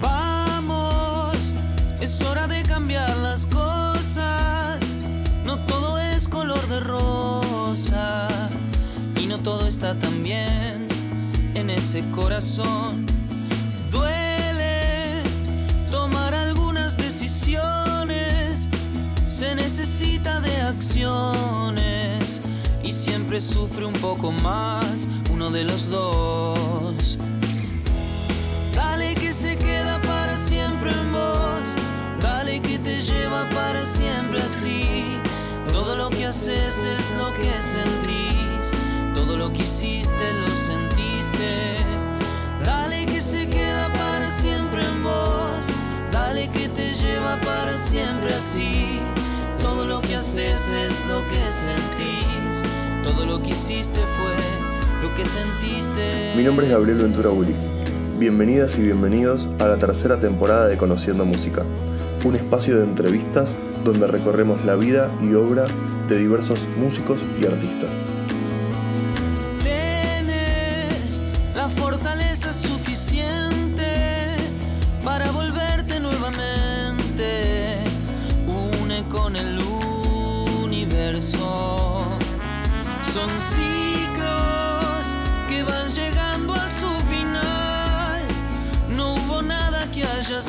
Vamos, es hora de cambiar las cosas. No todo es color de rosa y no todo está tan bien en ese corazón. Duele tomar algunas decisiones, se necesita de acciones siempre sufre un poco más uno de los dos. Dale que se queda para siempre en vos. Dale que te lleva para siempre así. Todo lo que haces es lo que sentís. Todo lo que hiciste lo sentiste. Dale que se queda para siempre en vos. Dale que te lleva para siempre así. Todo lo que haces es lo que sentís. Todo lo que hiciste fue lo que sentiste. Mi nombre es Gabriel Ventura Bulli. Bienvenidas y bienvenidos a la tercera temporada de Conociendo Música, un espacio de entrevistas donde recorremos la vida y obra de diversos músicos y artistas.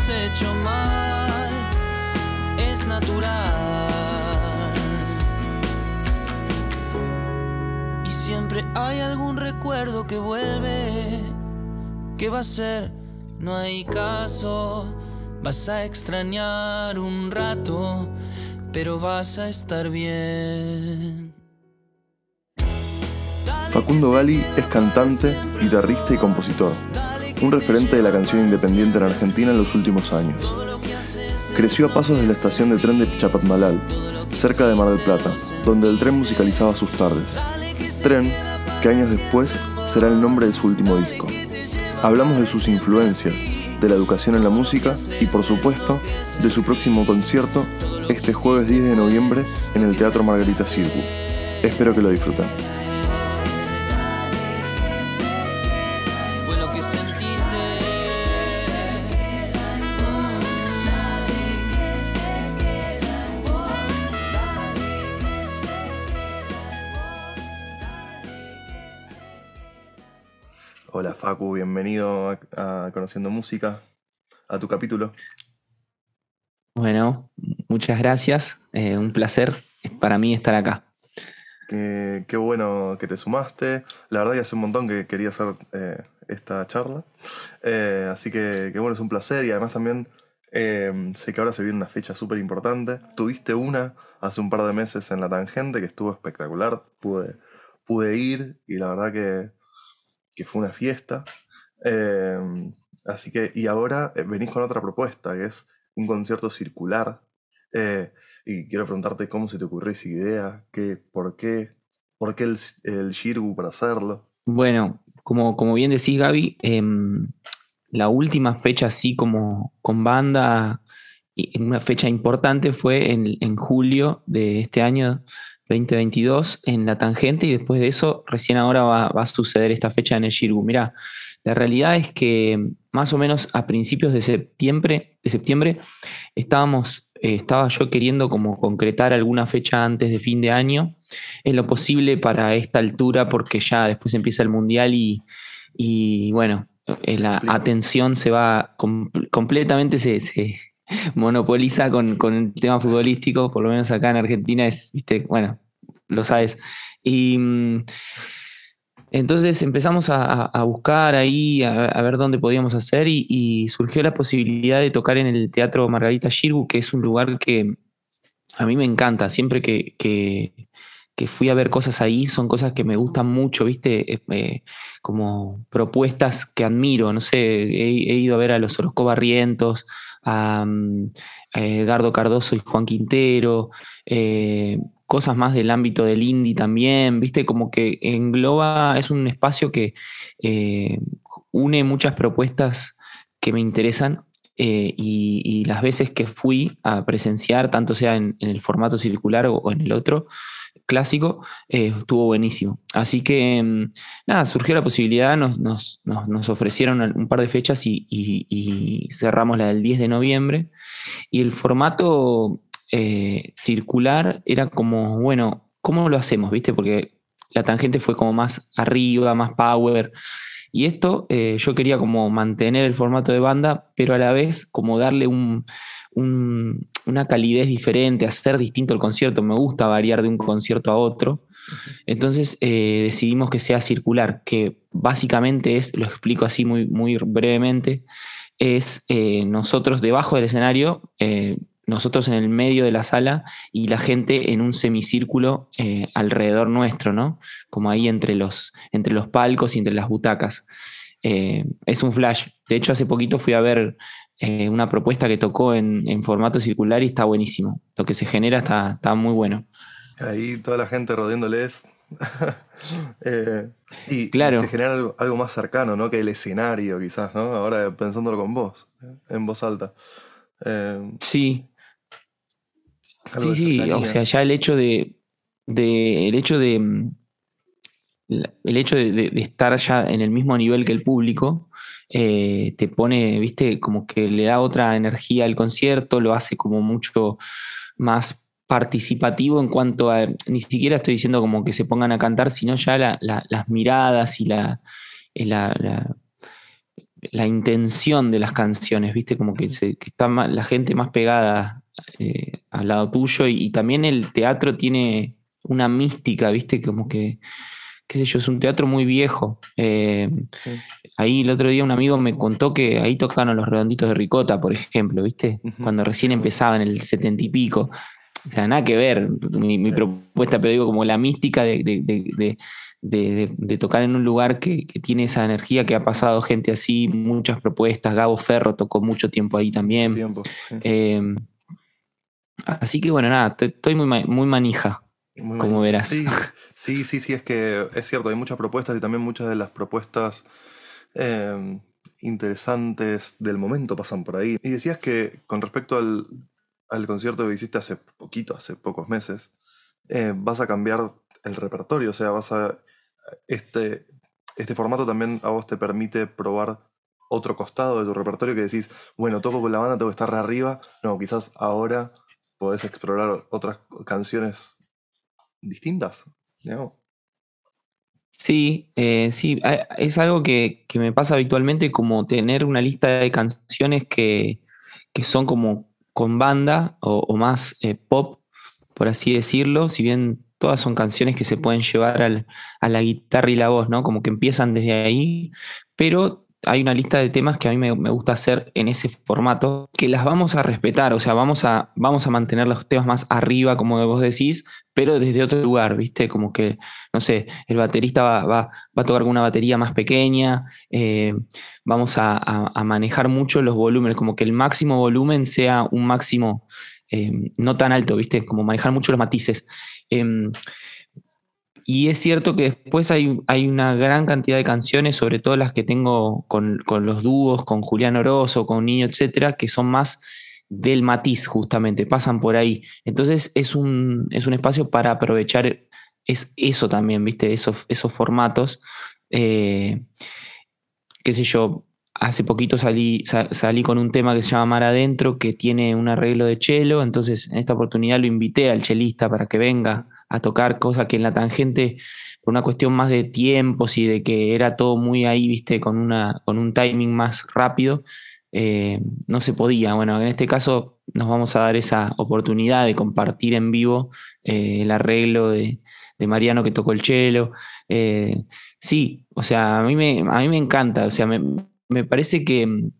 Hecho mal, es natural. Y siempre hay algún recuerdo que vuelve. ¿Qué va a ser? No hay caso. Vas a extrañar un rato, pero vas a estar bien. Facundo Gali es cantante, guitarrista y compositor, un referente de la canción independiente en Argentina en los últimos años. Creció a pasos de la estación de tren de Chapatmalal, cerca de Mar del Plata, donde el tren musicalizaba sus tardes. Tren, que años después será el nombre de su último disco. Hablamos de sus influencias, de la educación en la música y por supuesto de su próximo concierto este jueves 10 de noviembre en el Teatro Margarita Circu. Espero que lo disfruten. Bienvenido a, a Conociendo Música, a tu capítulo. Bueno, muchas gracias. eh, un placer para mí estar acá. Qué, qué bueno que te sumaste. La verdad que hace un montón que quería hacer eh, esta charla. Eh, así que, que bueno, es un placer y además también eh, sé que ahora se viene una fecha súper importante. Tuviste una hace un par de meses en La Tangente que estuvo espectacular. Pude, pude ir y la verdad que, que fue una fiesta. Eh, así que, y ahora eh, venís con otra propuesta que es un concierto circular. Eh, y quiero preguntarte cómo se te ocurrió esa idea, qué, por qué, por qué el, el Shirgu para hacerlo. Bueno, como, como bien decís, Gaby, em, la última fecha así como con banda, y una fecha importante fue en, en julio de este año 2022 en La Tangente y después de eso recién ahora va, va a suceder esta fecha en el Shirgu. Mirá, la realidad es que más o menos a principios de septiembre, de septiembre estábamos, eh, estaba yo queriendo como concretar alguna fecha antes de fin de año, en lo posible para esta altura, porque ya después empieza el mundial y, y bueno, eh, la atención se va com- completamente, se, se monopoliza con, con el tema futbolístico, por lo menos acá en Argentina es, viste, bueno, lo sabes. Y mm, entonces empezamos a, a- a buscar ahí, a, a ver dónde podíamos hacer y, surgió la posibilidad de tocar en el Teatro Margarita Shirgu, que es un lugar que a mí me encanta. Siempre que, que- fui a ver cosas ahí, son cosas que me gustan mucho, ¿viste? Eh, eh, como propuestas que admiro. No sé, he, ido a ver a los Orozco Barrientos, a, mm, a Edgardo Cardoso y Juan Quintero, eh, cosas más del ámbito del indie también, ¿viste? Como que engloba, es un espacio que eh, une muchas propuestas que me interesan eh, y, las veces que fui a presenciar, tanto sea en, el formato circular o, en el otro, clásico, eh, estuvo buenísimo. Así que, mm, nada, surgió la posibilidad, nos, nos, ofrecieron un par de fechas y, cerramos la del 10 de noviembre. Y el formato eh, circular era como, bueno, ¿cómo lo hacemos? ¿Viste? Porque la tangente fue como más arriba, más power. Y esto eh, yo quería como mantener el formato de banda, pero a la vez como darle un, una calidez diferente, hacer distinto el concierto. Me gusta variar de un concierto a otro. Entonces eh, decidimos que sea circular, que básicamente es, lo explico así muy, muy brevemente, es eh, nosotros debajo del escenario, nosotros en el medio de la sala y la gente en un semicírculo alrededor nuestro, ¿no? Como ahí entre los, entre los palcos y entre las butacas. es un flash. De hecho, hace poquito fui a ver eh, una propuesta que tocó en, formato circular y está buenísimo. Lo que se genera está, muy bueno. Ahí toda la gente rodeándoles. eh, y, claro. se genera algo, más cercano, ¿no? Que el escenario, quizás, ¿no? Ahora pensándolo con vos, en voz alta. Eh, sí. Sí, sí. O sea, ya el hecho de. el hecho de. El hecho de estar ya en el mismo nivel que el público eh, te pone, viste, como que le da otra energía al concierto, lo hace como mucho más participativo en cuanto a, ni siquiera estoy diciendo como que se pongan a cantar, sino ya las miradas y la, la, la, intención de las canciones, viste, como que, está la gente más pegada eh, al lado tuyo y, y, también el teatro tiene una mística, viste, como que qué sé yo, es un teatro muy viejo. Eh, ahí el otro día un amigo me contó que ahí tocaron los redonditos de Ricota, por ejemplo, ¿viste? Cuando recién empezaba en el setenta y pico. O sea, nada que ver mi, propuesta, pero digo, como la mística de, tocar en un lugar que, tiene esa energía, que ha pasado gente así, muchas propuestas. Gabo Ferro tocó mucho tiempo ahí también. Eh, así que bueno, nada, estoy muy, muy manija, como verás. Sí, sí, sí, es que es cierto, hay muchas propuestas y también muchas de las propuestas em, interesantes del momento pasan por ahí. Y decías que con respecto al, concierto que hiciste hace poquito, hace pocos meses, eh, vas a cambiar el repertorio, o sea, vas a... Este, este formato también a vos te permite probar otro costado de tu repertorio que decís, bueno, toco con la banda, tengo que estar arriba. No, quizás ahora podés explorar otras canciones distintas. Sí, eh, sí, es algo que, me pasa habitualmente como tener una lista de canciones que, son como con banda o, más eh, pop, por así decirlo, si bien todas son canciones que se pueden llevar a la guitarra y la voz, ¿no? Como que empiezan desde ahí, pero hay una lista de temas que a mí me, gusta hacer en ese formato, que las vamos a respetar, o sea, vamos a, vamos a mantener los temas más arriba, como vos decís, pero desde otro lugar, ¿viste? Como que, no sé, el baterista va, a tocar una batería más pequeña, eh, vamos a, manejar mucho los volúmenes, como que el máximo volumen sea un máximo eh, no tan alto, ¿viste? Como manejar mucho los matices. Em, y es cierto que después hay, hay, una gran cantidad de canciones, sobre todo las que tengo con, los dúos, con Julián Oroso, con Niño, etcétera, que son más del matiz, justamente, pasan por ahí. Entonces es un, es un espacio para aprovechar es eso también, ¿viste? Esos, esos formatos. Eh, qué sé yo, hace poquito salí, salí con un tema que se llama Mar Adentro, que tiene un arreglo de chelo, entonces en esta oportunidad lo invité al chelista para que venga a tocar, cosa que en la tangente, por una cuestión más de tiempos y de que era todo muy ahí, viste, con, una, con un timing más rápido, eh, no se podía. Bueno, en este caso nos vamos a dar esa oportunidad de compartir en vivo eh, el arreglo de, Mariano que tocó el chelo. Eh, sí, o sea, a mí me, a mí me encanta, o sea, me parece que mm,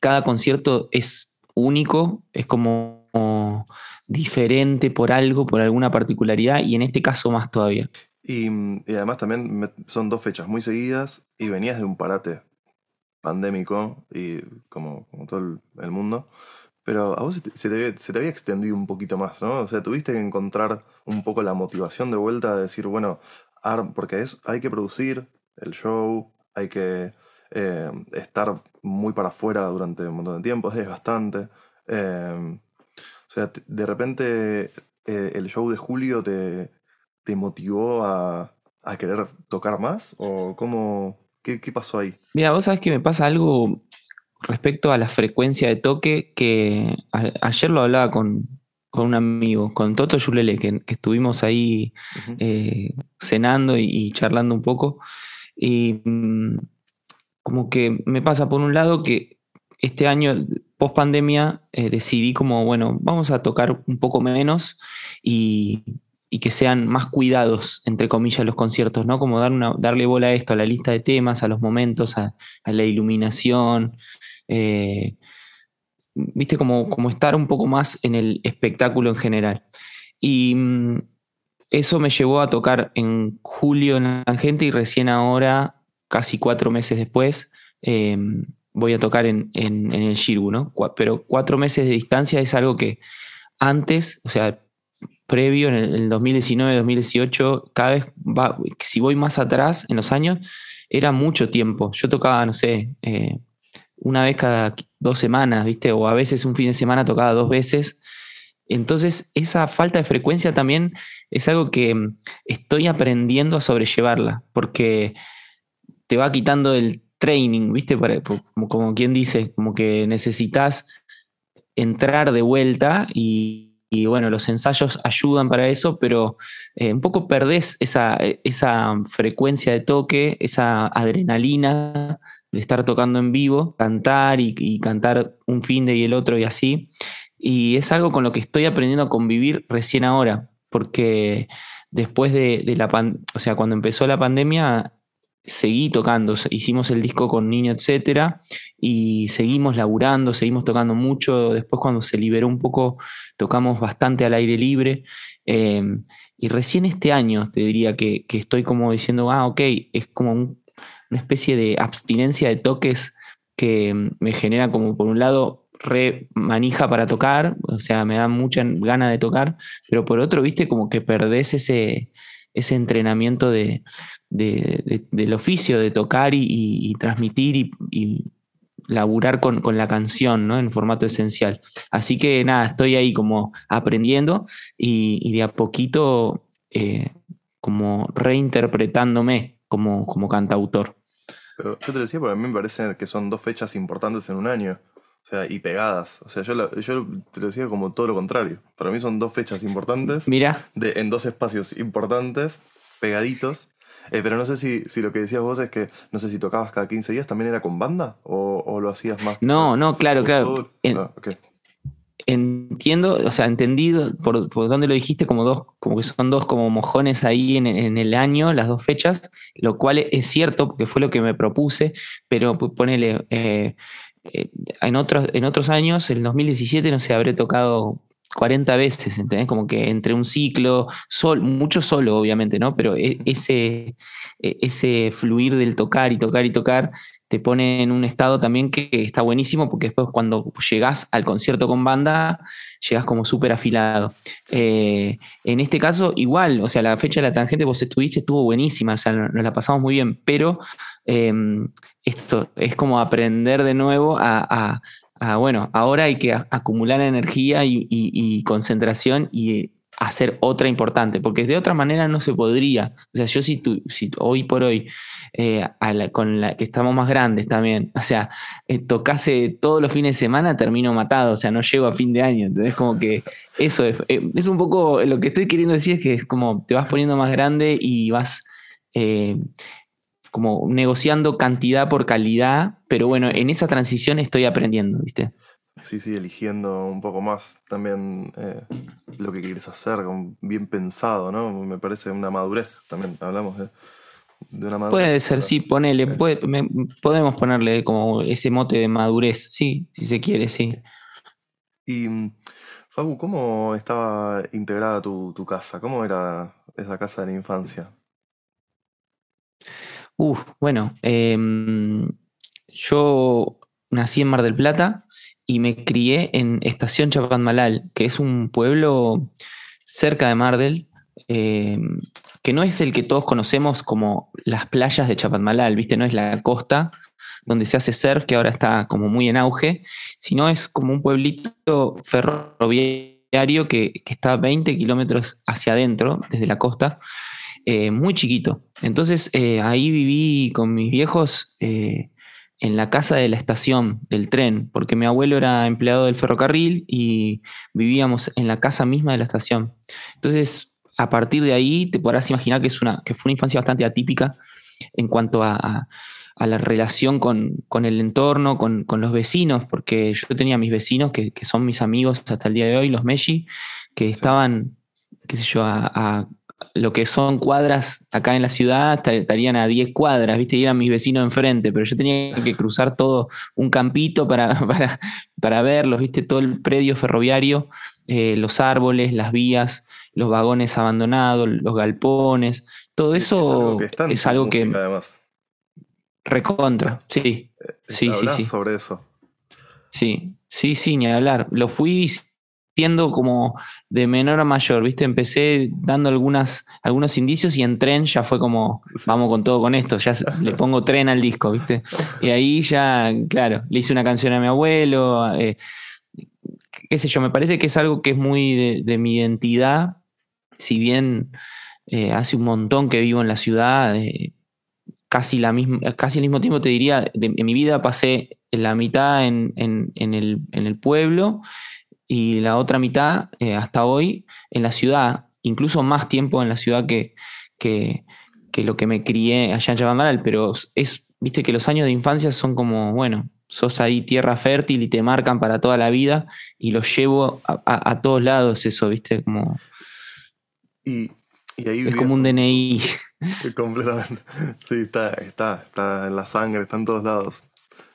cada concierto es único, es como diferente por algo, por alguna particularidad, y en este caso más todavía. Y, mm, además también son dos fechas muy seguidas y venías de un parate pandémico y como, todo el, mundo. Pero a vos se te, había extendido un poquito más, ¿no? O sea, tuviste que encontrar un poco la motivación de vuelta de decir, bueno, porque es, hay que producir el show, hay que eh, estar muy para afuera durante un montón de tiempo, es bastante. Eh, o sea, de repente eh, el show de julio te, te motivó a, a querer tocar más? ¿O cómo, qué, qué pasó ahí? Mira, vos sabés que me pasa algo respecto a la frecuencia de toque que a- ayer lo hablaba con, con un amigo, con Toto Yulele, que, que estuvimos ahí eh, cenando y, y charlando un poco. Y mm, como que me pasa por un lado que este año, post pandemia, decidí como, bueno, vamos a tocar un poco menos y, y que sean más cuidados, entre comillas, los conciertos, ¿no? Como dar una, darle bola a esto, a la lista de temas, a los momentos, a, a la iluminación. eh, viste, como, como estar un poco más en el espectáculo en general. Y mm, eso me llevó a tocar en julio en la gente y recién ahora, casi cuatro meses después, eh, voy a tocar en, en- el Shirgu, ¿no? Pero cuatro meses de distancia es algo que antes, o sea, previo, en el, en el 2019, 2018, cada vez va, si voy más atrás en los años, era mucho tiempo. Yo tocaba, no sé, eh, una vez cada dos semanas, ¿viste? O a veces un fin de semana tocaba dos veces. Entonces, esa falta de frecuencia también es algo que mm, estoy aprendiendo a sobrellevarla, porque te va quitando el training, ¿viste? Como, quien dice, como que necesitas entrar de vuelta y, bueno, los ensayos ayudan para eso, pero eh, un poco perdés esa, frecuencia de toque, esa adrenalina de estar tocando en vivo, cantar y, y cantar un fin de y el otro y así. Y es algo con lo que estoy aprendiendo a convivir recién ahora, porque después de, de la pandemia, o sea, cuando empezó la pandemia, seguí tocando, hicimos el disco con Niño, etcétera, y seguimos laburando, seguimos tocando mucho. Después, cuando se liberó un poco, tocamos bastante al aire libre. Eh, y recién este año te diría que, que, estoy como diciendo, ah, ok, es como un, una especie de abstinencia de toques que me genera como por un lado re manija para tocar, o sea, me da mucha gana de tocar, pero por otro, viste, como que perdés ese, ese entrenamiento de, de, de, del oficio de tocar y, transmitir y, y laburar con, con, la canción, ¿no? En formato esencial. Así que nada, estoy ahí como aprendiendo y, de a poquito eh, como reinterpretándome como, como cantautor. Pero yo te decía porque a mí me parece que son dos fechas importantes en un año. O sea, y pegadas. O sea, yo, la, yo te lo decía como todo lo contrario. Para mí son dos fechas importantes. Mira. De, en dos espacios importantes, pegaditos. Eh, pero no sé si, si lo que decías vos es que, no sé si tocabas cada 15 días, ¿también era con banda? ¿O, o lo hacías más? No, no, claro, claro. En, okay. Entiendo, o sea, entendido por, por dónde lo dijiste, como dos, como que son dos como mojones ahí en, en, el año, las dos fechas, lo cual es cierto, porque fue lo que me propuse, pero ponele, eh, en, otros, en otros años, el 2017, no sé, habré tocado 40 veces, ¿entendés? Como que entre un ciclo, sol, mucho solo, obviamente, ¿no? Pero ese, ese fluir del tocar y tocar y tocar te pone en un estado también que está buenísimo, porque después cuando llegás al concierto con banda, llegás como súper afilado. Sí. Eh, en este caso, igual, o sea, la fecha de la tangente vos estuviste, estuvo buenísima, o sea, nos la pasamos muy bien, pero eh, esto es como aprender de nuevo a, a, a bueno, ahora hay que acumular energía y, y, y, concentración y hacer otra importante, porque de otra manera no se podría. O sea, yo si, tú, si hoy por hoy, eh, la, con la que estamos más grandes también, o sea, eh, tocase todos los fines de semana, termino matado, o sea, no llego a fin de año. Entonces, como que eso es, eh, es un poco, lo que estoy queriendo decir es que es como te vas poniendo más grande y vas eh, como negociando cantidad por calidad, pero bueno, en esa transición estoy aprendiendo, ¿viste? Sí, sí, eligiendo un poco más también eh, lo que quieres hacer, bien pensado, ¿no? Me parece una madurez también, hablamos de, de una madurez. Puede ser, sí, ponele, puede, me, podemos ponerle como ese mote de madurez, sí, si se quiere, sí. Y, Fabu, ¿cómo estaba integrada tu, tu casa? ¿Cómo era esa casa de la infancia? Uf, bueno, eh, yo nací en Mar del Plata y me crié en Estación Chapadmalal, que es un pueblo cerca de Mardel, eh, que no es el que todos conocemos como las playas de Chapadmalal, ¿viste? No es la costa donde se hace surf, que ahora está como muy en auge, sino es como un pueblito ferroviario que, está 20 kilómetros hacia adentro, desde la costa, eh, muy chiquito. Entonces eh, ahí viví con mis viejos en la casa de la estación del tren, porque mi abuelo era empleado del ferrocarril y vivíamos en la casa misma de la estación. Entonces, a partir de ahí te podrás imaginar que, es una, que fue una infancia bastante atípica en cuanto a a la relación con, el entorno, con, los vecinos, porque yo tenía mis vecinos que, son mis amigos hasta el día de hoy, los Meshi, que estaban, qué sé yo, a, lo que son cuadras acá en la ciudad, estarían a 10 cuadras, ¿viste? Y eran mis vecinos enfrente, pero yo tenía que cruzar todo un campito para, para, para verlos, ¿viste? Todo el predio ferroviario, eh, los árboles, las vías, los vagones abandonados, los galpones, todo eso es algo que... Recontra, sí. Eh, sí, sí, sí. sobre eso. Sí, sí, sí, ni hablar. Lo fui siendo como de menor a mayor, ¿viste? Empecé dando algunas, algunos indicios y en tren ya fue como, vamos con todo con esto, ya le pongo tren al disco, ¿viste? Y ahí ya, claro, le hice una canción a mi abuelo, eh, qué sé yo, me parece que es algo que es muy de, mi identidad, si bien eh, hace un montón que vivo en la ciudad, casi, la misma, casi al mismo tiempo te diría, en mi vida pasé la mitad en, el, pueblo y la otra mitad eh, hasta hoy en la ciudad, incluso más tiempo en la ciudad que, que, lo que me crié allá en Chabandaral, pero es, viste que los años de infancia son como, bueno, sos ahí tierra fértil y te marcan para toda la vida y los llevo a, todos lados eso, viste, como... Y, ahí es como un DNI. Completamente. Sí, está, está, está en la sangre, está en todos lados.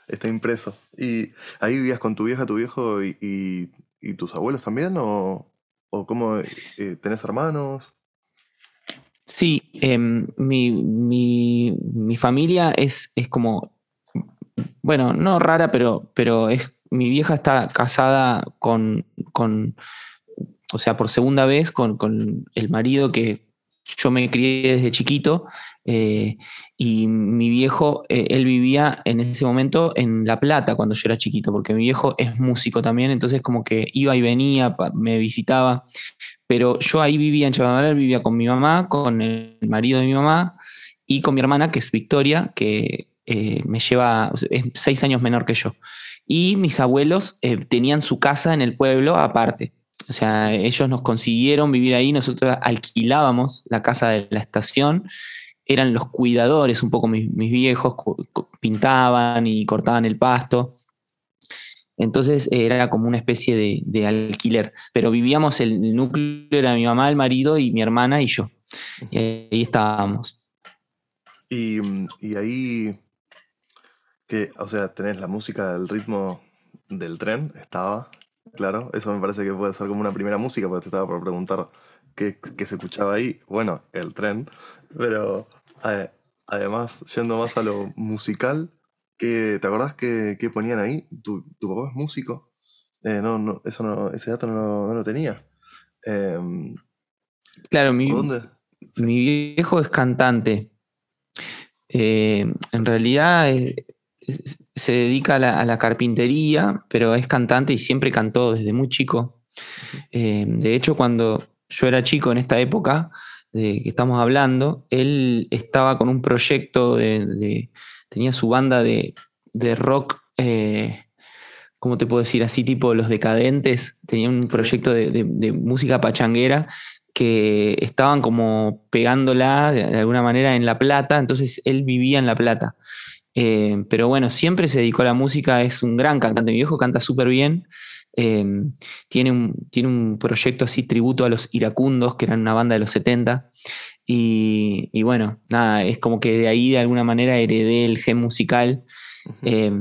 Está impreso. ¿Y ahí vivías con tu vieja, tu viejo y, tus abuelos también? ¿O, o cómo eh, tenés hermanos? Sí, em, mi, familia es, es como, bueno, no rara, pero, pero es, mi vieja está casada con, con o sea, por segunda vez con, con el marido que yo me crié desde chiquito eh, y mi viejo, eh, él vivía en ese momento en La Plata cuando yo era chiquito, porque mi viejo es músico también, entonces como que iba y venía, me visitaba, pero yo ahí vivía en Chabandaral, vivía con mi mamá, con el marido de mi mamá y con mi hermana, que es Victoria, que eh, me lleva, es seis años menor que yo. Y mis abuelos tenían su casa en el pueblo aparte. O sea, ellos nos consiguieron vivir ahí, nosotros alquilábamos la casa de la estación, eran los cuidadores, un poco mis, viejos, pintaban y cortaban el pasto. Entonces era como una especie de, alquiler, pero vivíamos, el, núcleo era mi mamá, el marido y mi hermana y yo. Y ahí estábamos. Y, y ahí, que, o sea, tenés la música del ritmo del tren, estaba, Claro, eso me parece que puede ser como una primera música, porque te estaba por preguntar qué, se escuchaba ahí. Bueno, el tren. Pero eh, además, yendo más a lo musical, ¿te acordás que, ponían ahí? ¿Tu, papá es músico? Eh, no, no, eso no, ese dato no, lo tenía. Em, claro, mi, mi viejo es cantante. Eh, en realidad se dedica a la, carpintería, pero es cantante y siempre cantó desde muy chico. Eh, de hecho, cuando yo era chico en esta época de que estamos hablando, él estaba con un proyecto de. tenía su banda de, rock. Eh, ¿Cómo te puedo decir? Así tipo Los Decadentes. Tenía un proyecto de, música pachanguera que estaban como pegándola de, alguna manera en La Plata, entonces él vivía en La Plata. Eh, pero bueno, siempre se dedicó a la música, es un gran cantante. Mi viejo canta súper bien. Eh, tiene, un, tiene un proyecto así, tributo a los iracundos, que eran una banda de los 70. Y, bueno, nada, es como que de ahí de alguna manera heredé el gen musical. Eh,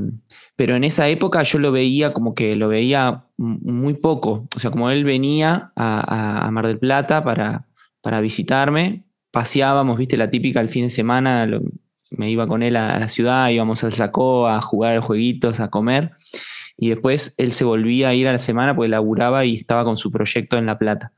pero en esa época yo lo veía como que lo veía muy poco. O sea, como él venía a, Mar del Plata para, para visitarme, paseábamos, viste, la típica el fin de semana, me iba con él a la ciudad, íbamos al Sacó a jugar jueguitos, a comer. Y después él se volvía a ir a la semana porque laburaba y estaba con su proyecto en La Plata.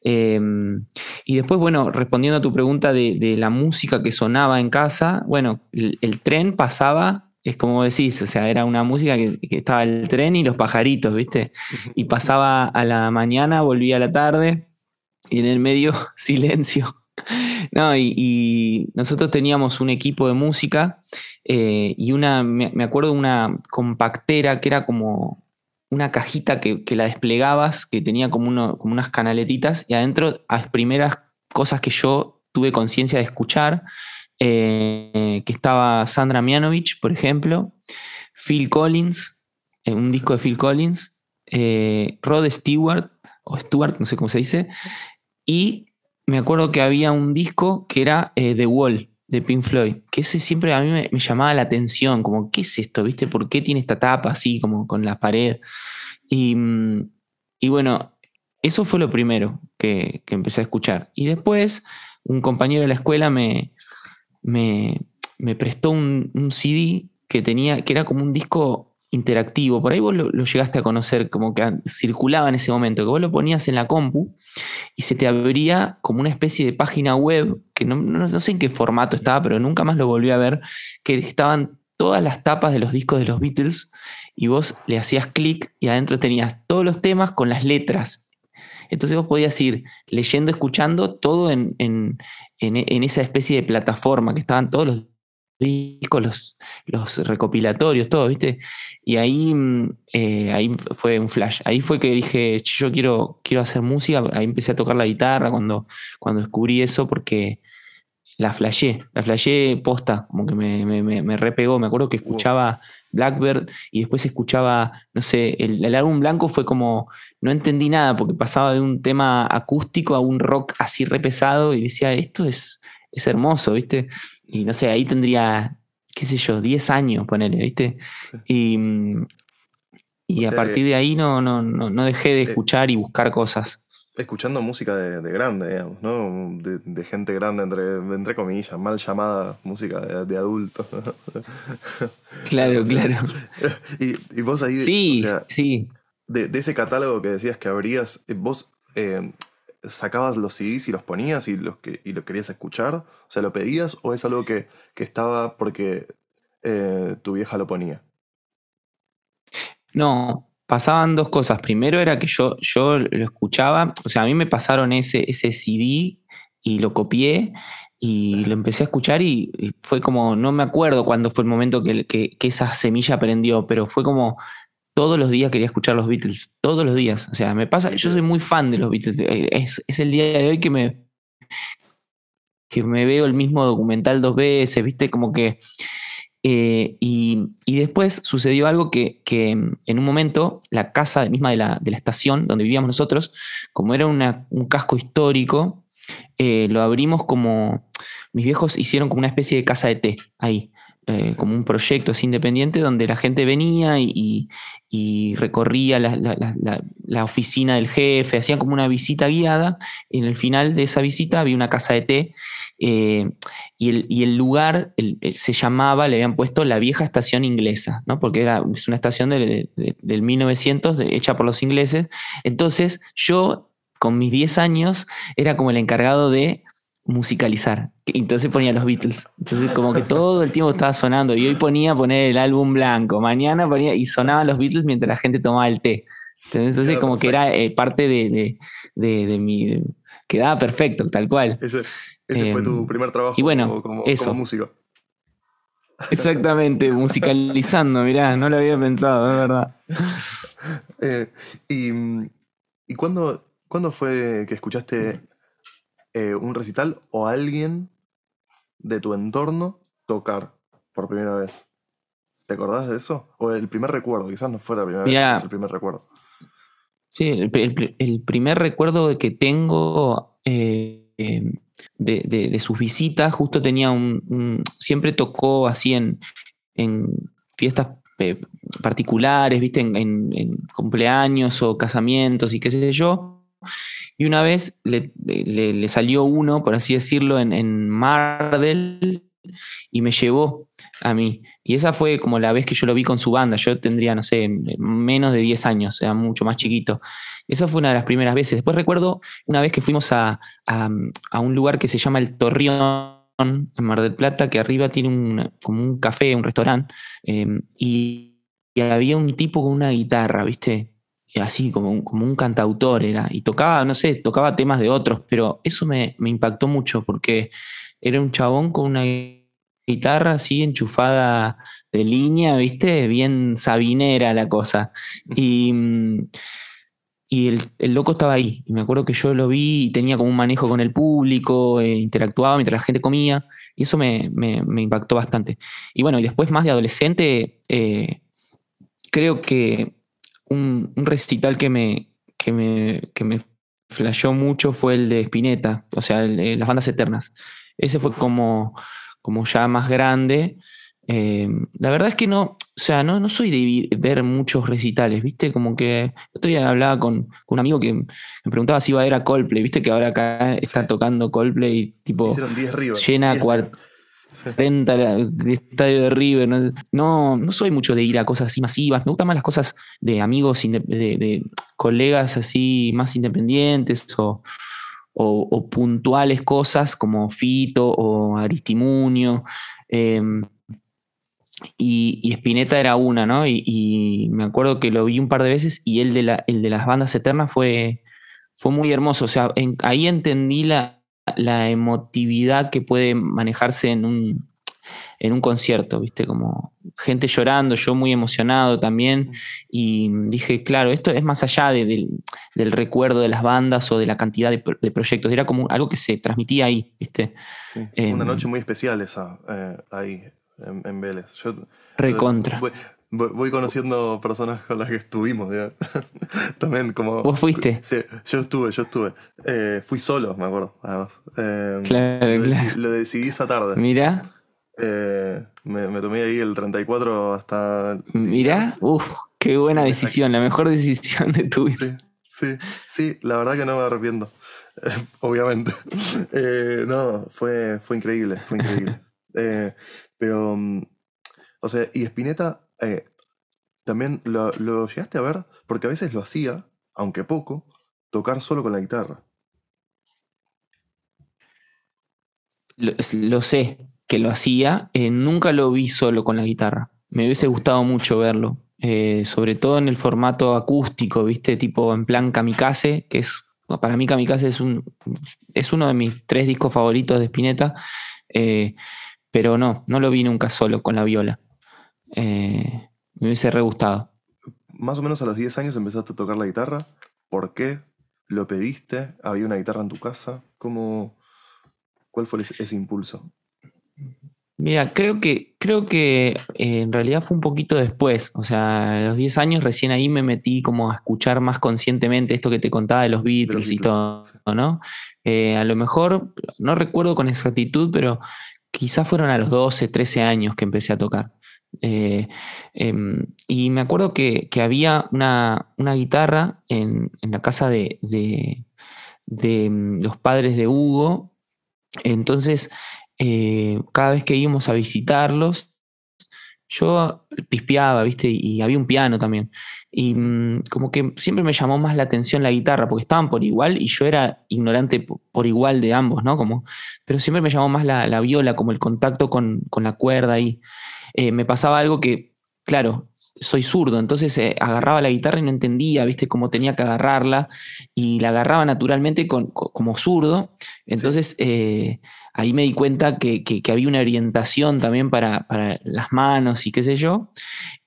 Em, y después, bueno, respondiendo a tu pregunta de, la música que sonaba en casa, bueno, el, tren pasaba es como decís, o sea, era una música que, estaba el tren y los pajaritos, ¿viste? Y pasaba a la mañana, volvía a la tarde y en el medio silencio. No, y, nosotros teníamos un equipo de música eh, y una, me, acuerdo de una compactera que era como una cajita que, la desplegabas, que tenía como, uno, como unas canaletitas y adentro las primeras cosas que yo tuve conciencia de escuchar, eh, que estaba Sandra Mianovich, por ejemplo, Phil Collins, eh, un disco de Phil Collins, Rod Stewart, o Stewart, no sé cómo se dice, y me acuerdo que había un disco que era The Wall de Pink Floyd, que ese siempre a mí me, llamaba la atención, como, ¿qué es esto? ¿Viste? ¿Por qué tiene esta tapa así, como con la pared? Y, mm, bueno, eso fue lo primero que, empecé a escuchar. Y después, un compañero de la escuela me, me, prestó un, un, CD que tenía, que era como un disco interactivo. Por ahí vos lo, llegaste a conocer, como que circulaba en ese momento, que vos lo ponías en la compu y se te abría como una especie de página web, que no, sé en qué formato estaba, pero nunca más lo volví a ver, que estaban todas las tapas de los discos de los Beatles y vos le hacías clic y adentro tenías todos los temas con las letras. Entonces vos podías ir leyendo, escuchando todo en, en esa especie de plataforma que estaban todos los discos, los, los recopilatorios, todo, ¿viste? Y ahí, mm, eh, ahí fue un flash. Ahí fue que dije, yo quiero, quiero hacer música. Ahí empecé a tocar la guitarra cuando, cuando descubrí eso porque la flashé, la flashé posta, como que me, me, repegó. Me acuerdo que escuchaba Blackbird y después escuchaba, no sé, el, el, álbum blanco fue como, no entendí nada porque pasaba de un tema acústico a un rock así repesado y decía, esto es, es hermoso, ¿viste? Y no sé, ahí tendría, qué sé yo, 10 años, ponele, ¿viste? Y, y a partir de ahí no, no, no, dejé de escuchar y buscar cosas. Escuchando música de, grande, digamos, ¿no? De, gente grande, entre, entre comillas, mal llamada música de, adultos. Claro, claro. Y, vos ahí. Sí, sí. De, ese catálogo que decías que abrías, eh, vos eh, sacabas los CDs y los ponías y, los que, y lo querías escuchar? O sea, ¿lo pedías o es algo que, estaba porque eh, tu vieja lo ponía? No, pasaban dos cosas. Primero era que yo, yo lo escuchaba, o sea, a mí me pasaron ese, ese CD y lo copié y lo empecé a escuchar y, fue como, no me acuerdo cuándo fue el momento que, que, esa semilla prendió, pero fue como todos los días quería escuchar los Beatles, todos los días. O sea, me pasa, yo soy muy fan de los Beatles. Es, el día de hoy que me, que me veo el mismo documental dos veces, ¿viste? Como que... Eh, y, después sucedió algo que, en un momento la casa misma de la, estación donde vivíamos nosotros, como era un casco histórico, eh, lo abrimos como, mis viejos hicieron como una especie de casa de té ahí. Eh, como un proyecto independiente donde la gente venía y, recorría la, oficina del jefe, hacían como una visita guiada. Y en el final de esa visita había una casa de té eh, y, el, lugar se llamaba, le habían puesto la vieja estación inglesa, ¿no? porque era, es una estación del 1900 hecha por los ingleses. Entonces yo, con mis 10 años, era como el encargado de musicalizar. Entonces ponía los Beatles. Entonces como que todo el tiempo estaba sonando. Y hoy ponía poner el álbum blanco. Mañana ponía y sonaban los Beatles mientras la gente tomaba el té. Entonces como que era eh, parte de, mi... quedaba perfecto, tal cual. Ese, fue tu em, primer trabajo y bueno, como, eso. músico. Exactamente, musicalizando, mirá, no lo había pensado, es verdad. Eh, y, ¿Y cuándo, cuándo fue que escuchaste eh, un recital o alguien de tu entorno tocar por primera vez. ¿Te acordás de eso? O el primer recuerdo, quizás no fue la primera vez, es el primer recuerdo. Sí, el, primer recuerdo que tengo eh, em, de, sus visitas, justo tenía un, siempre tocó así en, en fiestas eh, particulares, viste, en, en, cumpleaños o casamientos y qué sé yo. Y una vez le, salió uno, por así decirlo, en, en Mardel y me llevó a mí. Y esa fue como la vez que yo lo vi con su banda. Yo tendría, no sé, menos de 10 años, era mucho más chiquito. Esa fue una de las primeras veces. Después recuerdo una vez que fuimos a, un lugar que se llama el Torreón, en Mar del Plata que arriba tiene un, como un café, un restaurante, em, y, y había un tipo con una guitarra, ¿viste? Así como un, como un cantautor era, y tocaba, no sé, tocaba temas de otros, pero eso me, me impactó mucho porque era un chabón con una guitarra así enchufada de línea, ¿viste? Bien sabinera la cosa. Y, y el, el, loco estaba ahí. Y me acuerdo que yo lo vi y tenía como un manejo con el público, eh, interactuaba mientras la gente comía. Y eso me, me, me, impactó bastante. Y bueno, y después más de adolescente, eh, creo que un, un, recital que me, que me, que me flashó mucho fue el de Spinetta, o sea, el, el, las bandas eternas. Ese fue como, como ya más grande. Eh, la verdad es que no, o sea, no, no soy de ver muchos recitales, ¿viste? Como que otro día hablaba con, con, un amigo que me preguntaba si iba a ver a Coldplay, ¿viste? Que ahora acá está tocando Coldplay, tipo, River, llena 40 de estadio de River. ¿no? no, soy mucho de ir a cosas así masivas, me gustan más las cosas de amigos, de, de, colegas así más independientes o, o, puntuales cosas como Fito o Aristimunio. Eh, y, Spinetta era una, ¿no? Y, me acuerdo que lo vi un par de veces y el de, la, el de las bandas eternas fue, fue muy hermoso. O sea, ahí entendí la, la, emotividad que puede manejarse en un, en un concierto, ¿viste? Como gente llorando, yo muy emocionado también. Y dije, claro, esto es más allá de, de, del recuerdo de las bandas o de la cantidad de, de, proyectos. Era como algo que se transmitía ahí, ¿viste? Sí, eh, una noche muy especial esa, eh, ahí en, en Vélez. Yo, recontra. Voy, voy, conociendo personas con las que estuvimos, ya. También como... ¿Vos fuiste? Sí, yo estuve, yo estuve. Eh, fui solo, me acuerdo, además. Eh, claro, lo, claro. Lo decidí esa tarde. Mira. Eh, me, me, tomé ahí el 34 hasta... Mira, uff, qué buena decisión, la mejor decisión de tu vida. Sí, sí, sí, la verdad que no me arrepiento. obviamente. Eh, no, fue, fue increíble, fue increíble. Eh, pero, mm, o sea, y Spinetta eh, también lo, lo, llegaste a ver, porque a veces lo hacía, aunque poco, tocar solo con la guitarra. Lo, lo sé que lo hacía, eh, nunca lo vi solo con la guitarra. Me hubiese gustado mucho verlo, eh, sobre todo en el formato acústico, ¿viste? Tipo en plan kamikaze, que es, para mí kamikaze es, un, es uno de mis tres discos favoritos de Spinetta. Eh, pero no, no lo vi nunca solo con la viola. Eh, me hubiese re gustado. Más o menos a los 10 años empezaste a tocar la guitarra. ¿Por qué? ¿Lo pediste? ¿Había una guitarra en tu casa? ¿Cómo, ¿Cuál fue ese, ese impulso? Mira, creo que, creo que eh, en realidad fue un poquito después. O sea, a los 10 años recién ahí me metí como a escuchar más conscientemente esto que te contaba de los Beatles, de los Beatles y todo, sí. ¿no? Eh, a lo mejor, no recuerdo con exactitud, pero quizás fueron a los 12, 13 años que empecé a tocar. Eh, eh, y me acuerdo que, había una, una guitarra en, en, la casa de, de, mm, los padres de Hugo. Entonces, eh, cada vez que íbamos a visitarlos, yo pispeaba, ¿viste? Y había un piano también. Y mmm, como que siempre me llamó más la atención la guitarra, porque estaban por igual y yo era ignorante por, igual de ambos, ¿no? Como, pero siempre me llamó más la, la viola, como el contacto con, con la cuerda ahí. Eh, me pasaba algo que, claro, soy zurdo, entonces eh, agarraba la guitarra y no entendía, viste, cómo tenía que agarrarla, y la agarraba naturalmente con, con, como zurdo, entonces sí. eh, ahí me di cuenta que, que, que había una orientación también para, para, las manos y qué sé yo,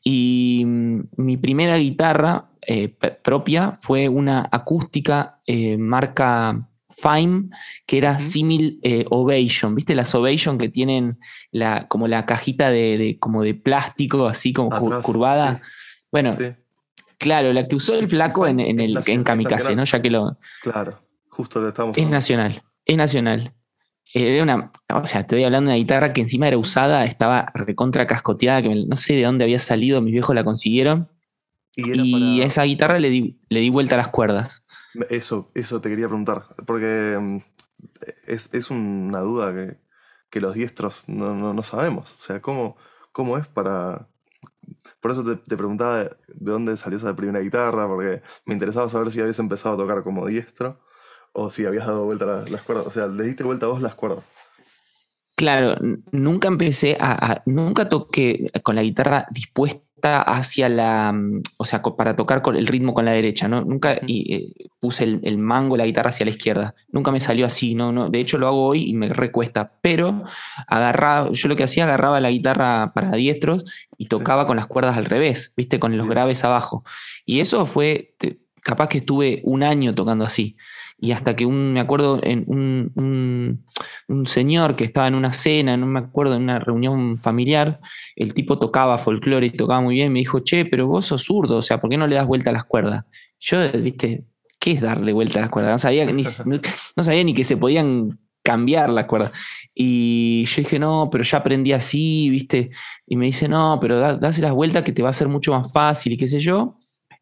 y mm, mi primera guitarra eh, propia fue una acústica marca Fime, que era uh -huh. símil eh, Ovation, ¿viste? Las Ovation que tienen la, como la cajita de, de como de plástico, así como Atrás, curvada. Sí. Bueno, sí. claro, la que usó el flaco en, en, el, nacional, en Kamikaze, ¿no? Ya que lo. Claro, justo lo estamos. Es hablando. nacional, es nacional. Era una, o sea, estoy hablando de una guitarra que encima era usada, estaba recontra cascoteada, que me, no sé de dónde había salido, mis viejos la consiguieron. Y, y para... esa guitarra le di, le di vuelta a las cuerdas. Eso, eso te quería preguntar, porque mm, es, es una duda que, que los diestros no, no, no, sabemos. O sea, ¿cómo, cómo es para... Por eso te, preguntaba de dónde salió esa primera guitarra, porque me interesaba saber si habías empezado a tocar como diestro o si habías dado vuelta las, las cuerdas. O sea, le diste vuelta a vos las cuerdas. Claro, nunca empecé a, nunca toqué con la guitarra dispuesta hacia la, mm, o sea, para tocar con el ritmo con la derecha, ¿no? Nunca eh, puse el, mango, la guitarra hacia la izquierda. Nunca me salió así, ¿no? no de hecho lo hago hoy y me recuesta, pero agarraba, yo lo que hacía, agarraba la guitarra para diestros y tocaba con las cuerdas al revés, ¿viste? Con los graves abajo. Y eso fue, capaz que estuve un año tocando así y hasta que un, me acuerdo, en un, señor que estaba en una cena, no me acuerdo, en una reunión familiar, el tipo tocaba folclore y tocaba muy bien, me dijo, che, pero vos sos zurdo, o sea, ¿por qué no le das vuelta a las cuerdas? Yo, viste, ¿qué es darle vuelta a las cuerdas? No sabía, ni, no, sabía ni que se podían cambiar las cuerdas. Y yo dije, no, pero ya aprendí así, ¿viste? Y me dice, no, pero da, dase las vueltas que te va a ser mucho más fácil y qué sé yo.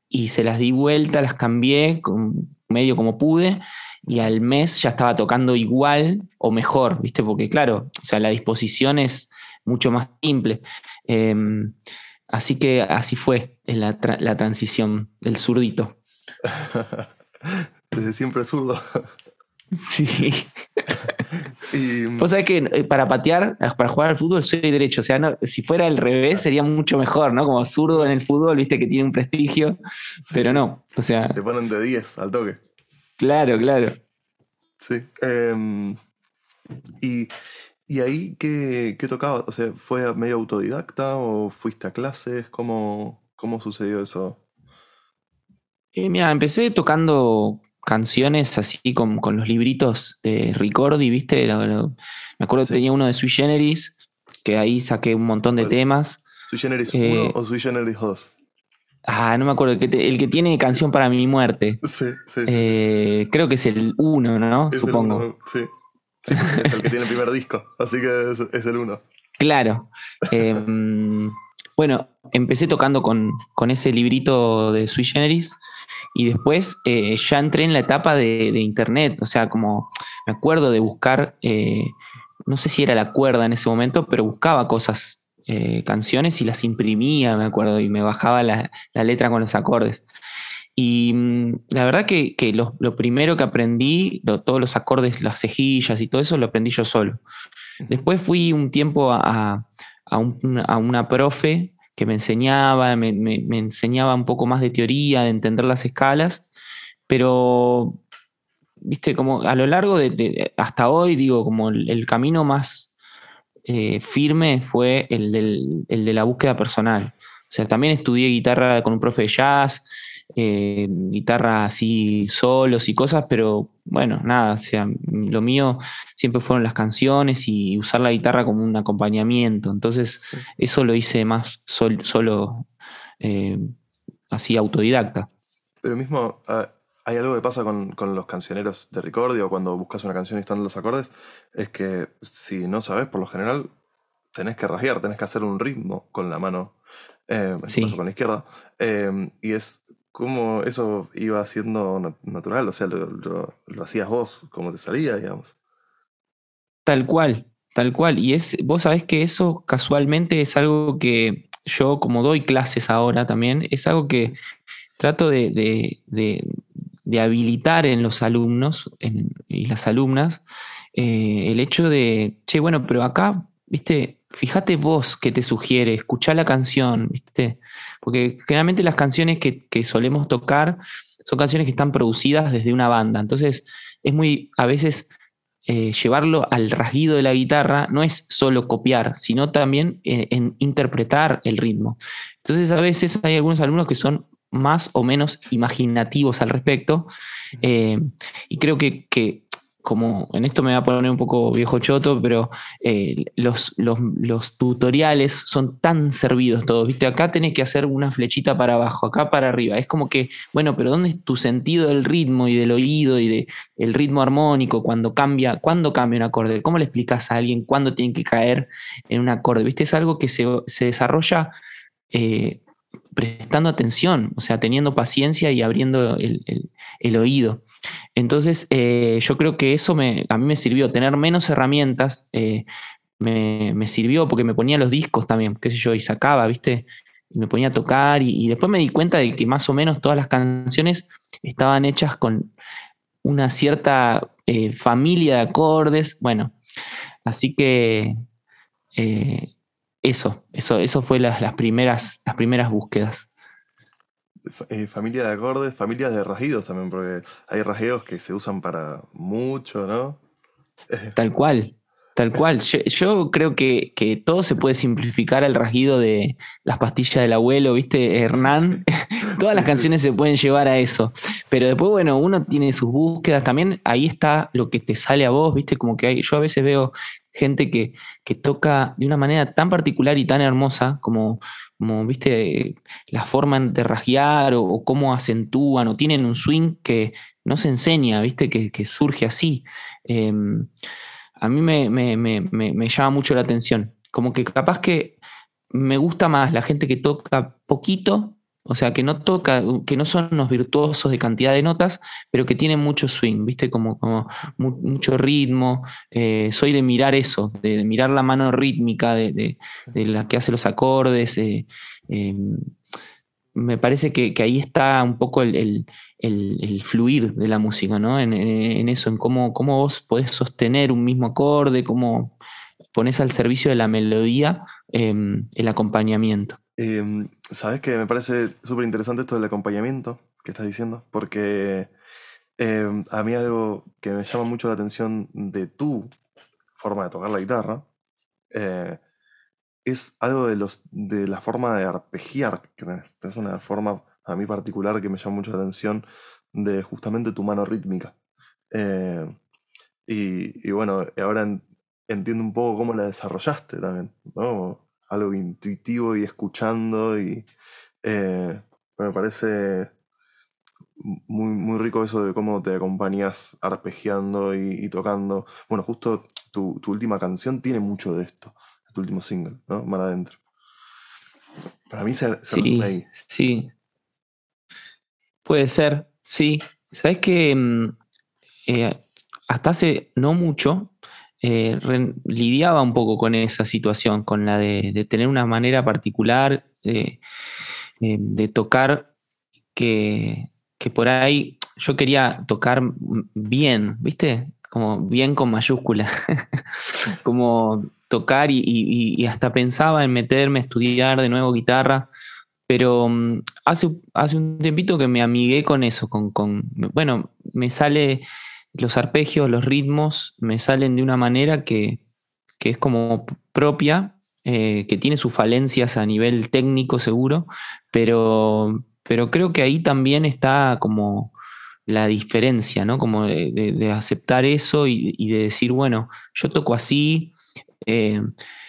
Y se las di vuelta, las cambié, con, medio como pude y al mes ya estaba tocando igual o mejor, ¿viste? Porque claro, o sea, la disposición es mucho más simple. Em, así que así fue la, la transición del zurdito. Desde siempre zurdo. Sí. y, Vos sabés que eh, para patear, para jugar al fútbol soy derecho. O sea, si fuera al revés sería mucho mejor, ¿no? Como zurdo en el fútbol, viste que tiene un prestigio. pero no. O sea. Te ponen de 10 al toque. Claro, claro. Sí. Em, y, ahí qué, qué tocaba? O sea, ¿fue medio autodidacta o fuiste a clases? ¿Cómo, cómo sucedió eso? Eh, mira, empecé tocando canciones así con, los libritos de Ricordi, ¿viste? me acuerdo que tenía uno de Sui Generis, que ahí saqué un montón de temas. ¿Sui Generis 1 eh, o Sui Generis 2? Ah, no me acuerdo, el que, el que tiene canción para mi muerte. Sí, sí. Eh, creo que es el 1, ¿no? Supongo. sí. sí. es el que tiene el primer disco, así que es, el 1. Claro. Em, bueno, empecé tocando con, ese librito de Sui Generis y después eh, ya entré en la etapa de, internet, o sea, como me acuerdo de buscar, eh, no sé si era la cuerda en ese momento, pero buscaba cosas eh, canciones y las imprimía, me acuerdo, y me bajaba la, letra con los acordes. Y mm, la verdad que, lo, primero que aprendí, todos los acordes, las cejillas y todo eso, lo aprendí yo solo. Después fui un tiempo a, una profe que me enseñaba, me, enseñaba un poco más de teoría, de entender las escalas, pero, viste, como a lo largo de, hasta hoy, digo, como el camino más eh, firme fue el, de la búsqueda personal. O sea, también estudié guitarra con un profe de jazz, eh, guitarra así solos y cosas, pero bueno, nada, o sea, lo mío siempre fueron las canciones y usar la guitarra como un acompañamiento. Entonces, eso lo hice más solo, eh, así autodidacta. Pero mismo, ah, hay algo que pasa con, los cancioneros de recordio cuando buscas una canción y están los acordes, es que si no sabes, por lo general, tenés que rasguear, tenés que hacer un ritmo con la mano, eh, con la izquierda. Em, y es como eso iba siendo natural, o sea, lo, hacías vos, como te salía, digamos. Tal cual, tal cual. Y es, vos sabés que eso casualmente es algo que yo, como doy clases ahora también, es algo que trato de, de habilitar en los alumnos y las alumnas eh, el hecho de, che, bueno, pero acá, viste, fíjate vos qué te sugiere, escuchá la canción, viste, porque generalmente las canciones que, solemos tocar son canciones que están producidas desde una banda, entonces es muy, a veces... Eh, llevarlo al rasguido de la guitarra no es solo copiar, sino también eh, interpretar el ritmo. Entonces a veces hay algunos alumnos que son más o menos imaginativos al respecto. Eh, y creo que, como en esto me va a poner un poco viejo choto, pero eh, los, los, tutoriales son tan servidos todos, ¿viste? Acá tenés que hacer una flechita para abajo, acá para arriba. Es como que, bueno, pero ¿dónde es tu sentido del ritmo y del oído y del el ritmo armónico cuando cambia, cuando cambia un acorde? ¿Cómo le explicas a alguien cuándo tiene que caer en un acorde? ¿Viste? Es algo que se, desarrolla eh, prestando atención, o sea, teniendo paciencia y abriendo el, oído. Entonces, eh, yo creo que eso me, a mí me sirvió, tener menos herramientas, eh, me, sirvió porque me ponía los discos también, qué sé yo, y sacaba, ¿viste? Y me ponía a tocar y, después me di cuenta de que más o menos todas las canciones estaban hechas con una cierta eh, familia de acordes. Bueno, Así que eso, eso, eso fue las, las, primeras, las primeras búsquedas. Eh, familia de acordes, familias de rasguidos también, porque hay rasgueos que se usan para mucho, ¿no? Tal cual, tal cual. Yo, creo que, que, todo se puede simplificar al rasguido de las pastillas del abuelo, ¿viste? Hernán. Todas las canciones se pueden llevar a eso. Pero después, bueno, uno tiene sus búsquedas. También ahí está lo que te sale a vos, ¿viste? Como que hay, yo a veces veo gente que, toca de una manera tan particular y tan hermosa como, como viste, la forma de rasguear o, cómo acentúan o tienen un swing que no se enseña, viste, que, surge así. Em, a mí me, me, llama mucho la atención. Como que capaz que me gusta más la gente que toca poquito o sea, que no toca, que no son unos virtuosos de cantidad de notas, pero que tienen mucho swing, ¿viste? Como, como mucho ritmo. Eh, soy de mirar eso, de, mirar la mano rítmica de, la que hace los acordes. Eh, em, me parece que, ahí está un poco el, fluir de la música, ¿no? En, eso, en cómo, cómo vos podés sostener un mismo acorde, cómo pones al servicio de la melodía em, el acompañamiento. Em, Sabes que me parece súper interesante esto del acompañamiento que estás diciendo, porque em, a mí algo que me llama mucho la atención de tu forma de tocar la guitarra eh, es algo de, los, de la forma de arpegiar que. Es una forma a mí particular que me llama mucho la atención de justamente tu mano rítmica. Eh, y, y, bueno, ahora entiendo un poco cómo la desarrollaste también, ¿no? algo intuitivo y escuchando y eh, me parece muy, muy rico eso de cómo te acompañas arpegiando y, tocando. Bueno, justo tu, última canción tiene mucho de esto, tu último single, ¿no? Mar adentro. Para mí se, sí, ahí. Sí. Puede ser, sí. Sabes que mm, eh, hasta hace no mucho eh, lidiaba un poco con esa situación, con la de, tener una manera particular de, eh, tocar que, por ahí yo quería tocar bien, ¿viste? Como bien con mayúscula, como tocar y, hasta pensaba en meterme a estudiar de nuevo guitarra, pero mm, hace, hace un tiempito que me amigué con eso, con, con bueno, me sale los arpegios, los ritmos me salen de una manera que, es como propia, eh, que tiene sus falencias a nivel técnico seguro, pero, pero creo que ahí también está como la diferencia, ¿no? Como de, aceptar eso y, de decir, bueno, yo toco así. Eh,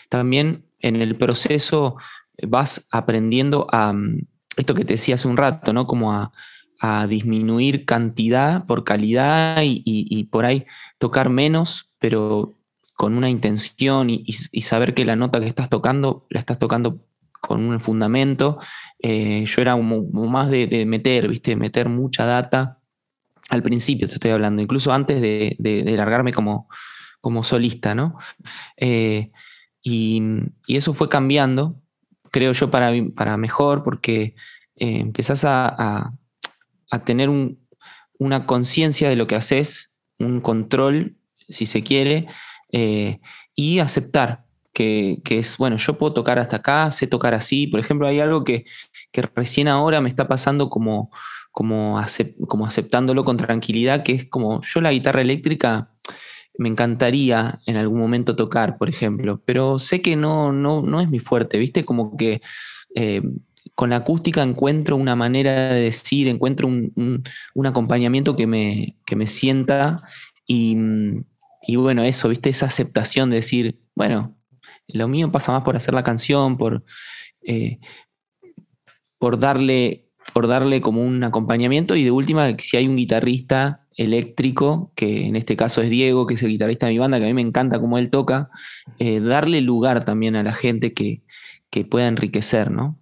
también en el proceso vas aprendiendo a, esto que te decía hace un rato, ¿no? Como a, disminuir cantidad por calidad y, por ahí tocar menos, pero con una intención y, saber que la nota que estás tocando la estás tocando con un fundamento. Eh, yo era más de, meter, ¿viste? Meter mucha data. Al principio te estoy hablando, incluso antes de, largarme como, como solista, ¿no? Eh, y, eso fue cambiando, creo yo, para, para mejor, porque eh, empezás a a tener una conciencia de lo que haces, un control, si se quiere, eh, y aceptar que, es, bueno, yo puedo tocar hasta acá, sé tocar así. Por ejemplo, hay algo que, recién ahora me está pasando como, como, como aceptándolo con tranquilidad, que es como yo la guitarra eléctrica me encantaría en algún momento tocar, por ejemplo, pero sé que no, no, no es mi fuerte, ¿viste? Como que eh, con la acústica encuentro una manera de decir, encuentro un, acompañamiento que me, me sienta y, bueno, eso, viste, esa aceptación de decir, bueno, lo mío pasa más por hacer la canción, por, eh, por, darle, por darle como un acompañamiento y de última, si hay un guitarrista eléctrico, que en este caso es Diego, que es el guitarrista de mi banda, que a mí me encanta cómo él toca, eh, darle lugar también a la gente que, que pueda enriquecer, ¿no?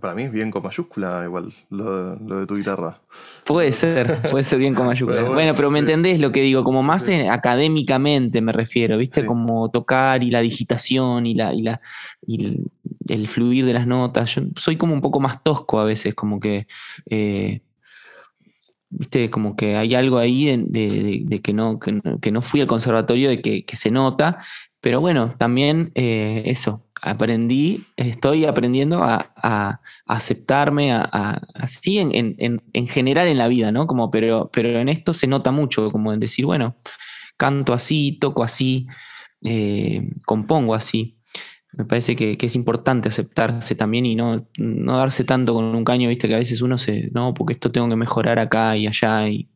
para mí es bien con mayúscula, igual, lo, de tu guitarra. Puede ser, puede ser bien con mayúscula. bueno, pero me entendés lo que digo, como más académicamente me refiero, ¿viste? Como tocar y la digitación y, la, y, la, y el, fluir de las notas. Yo soy como un poco más tosco a veces, como que. Eh, viste, como que hay algo ahí de, que, no, que, no fui al conservatorio, de que, se nota, pero bueno, también eh, eso, aprendí, estoy aprendiendo a, aceptarme, a, así en, en, general en la vida, ¿no? Como, pero, pero en esto se nota mucho, como en decir, bueno, canto así, toco así, eh, compongo así me parece que, es importante aceptarse también y no, no, darse tanto con un caño, viste, que a veces uno se, no, porque esto tengo que mejorar acá y allá. Y,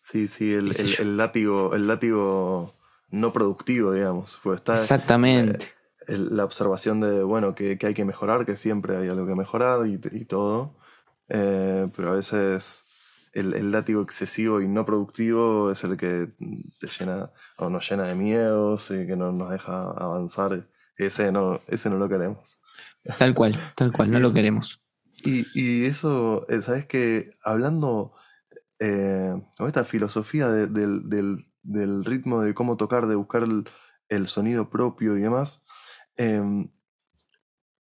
sí, sí, el, el, látigo, el látigo no productivo, digamos. Pues está, Exactamente. Eh, la observación de, bueno, que, hay que mejorar, que siempre hay algo que mejorar y, todo. Eh, pero a veces el, el, látigo excesivo y no productivo es el que te llena o nos llena de miedos y que no nos deja avanzar ese no, ese no lo queremos. Tal cual, tal cual, no lo queremos. Y, eso, eh, ¿sabes que Hablando eh, con esta filosofía del, ritmo, de cómo tocar, de buscar el, sonido propio y demás, em,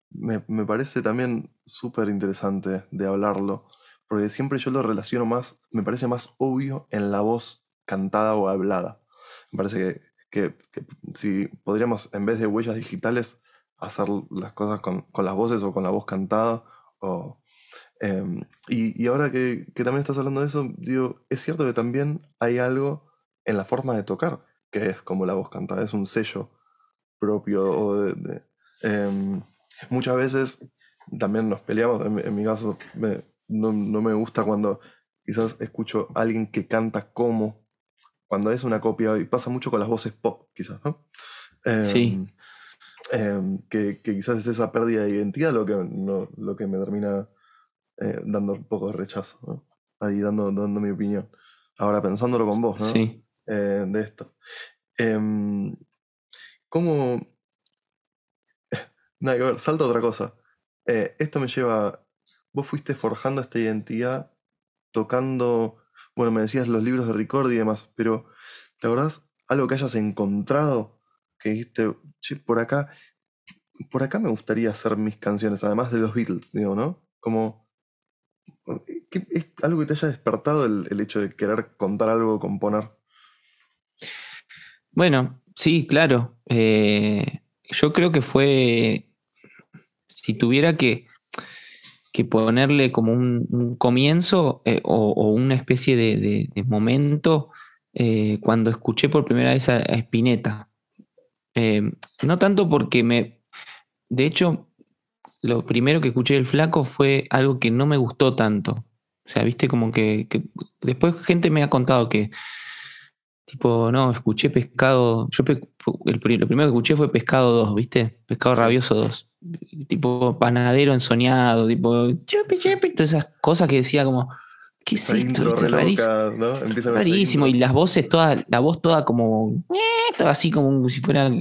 me, me, parece también súper interesante de hablarlo, porque siempre yo lo relaciono más, me parece más obvio en la voz cantada o hablada. Me parece que que, si podríamos, en vez de huellas digitales, hacer las cosas con, las voces o con la voz cantada. O, em, y, ahora que, también estás hablando de eso, digo, es cierto que también hay algo en la forma de tocar, que es como la voz cantada, es un sello propio. de, em, muchas veces también nos peleamos, en, mi caso no, no, me gusta cuando quizás escucho a alguien que canta como cuando es una copia, y pasa mucho con las voces pop, quizás, ¿no? sí. Em, em, que, quizás es esa pérdida de identidad lo que, lo que me termina eh, dando un poco de rechazo, ¿no? Ahí dando, dando mi opinión. Ahora pensándolo con vos, ¿no? Sí. Eh, de esto. Em, ¿Cómo... Nada que ver, salto a otra cosa. Eh, esto me lleva... Vos fuiste forjando esta identidad tocando bueno, me decías los libros de Ricordi y demás, pero ¿te acordás algo que hayas encontrado? Que dijiste, che, por acá, por acá me gustaría hacer mis canciones, además de los Beatles, digo, ¿no? Como, ¿es algo que te haya despertado el, hecho de querer contar algo, componer? Bueno, sí, claro. Eh, yo creo que fue, si tuviera que que ponerle como un, comienzo eh, o, una especie de, momento eh, cuando escuché por primera vez a, Spinetta. Eh, no tanto porque me... De hecho, lo primero que escuché del flaco fue algo que no me gustó tanto. O sea, viste como que, después gente me ha contado que, tipo, no, escuché pescado, yo lo primero que escuché fue pescado 2, viste, pescado rabioso 2 tipo panadero ensoñado, tipo chupi, chupi, todas esas cosas que decía como, ¿qué es esto? rarísimo. rarísimo. Y las voces todas, la voz toda como, toda así como si fuera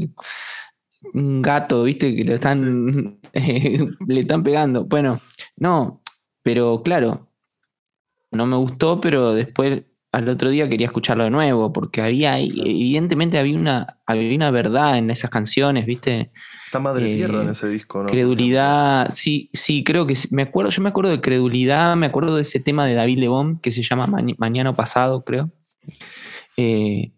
un gato, ¿viste? Que le están, le están pegando. Bueno, no, pero claro, no me gustó, pero después al otro día quería escucharlo de nuevo, porque había, evidentemente había una, había una verdad en esas canciones, ¿viste? Está madre tierra en eh, ese disco, ¿no? Credulidad, sí, sí, creo que me acuerdo, yo me acuerdo de credulidad, me acuerdo de ese tema de David Lebón que se llama Mañana Pasado, creo. Eh,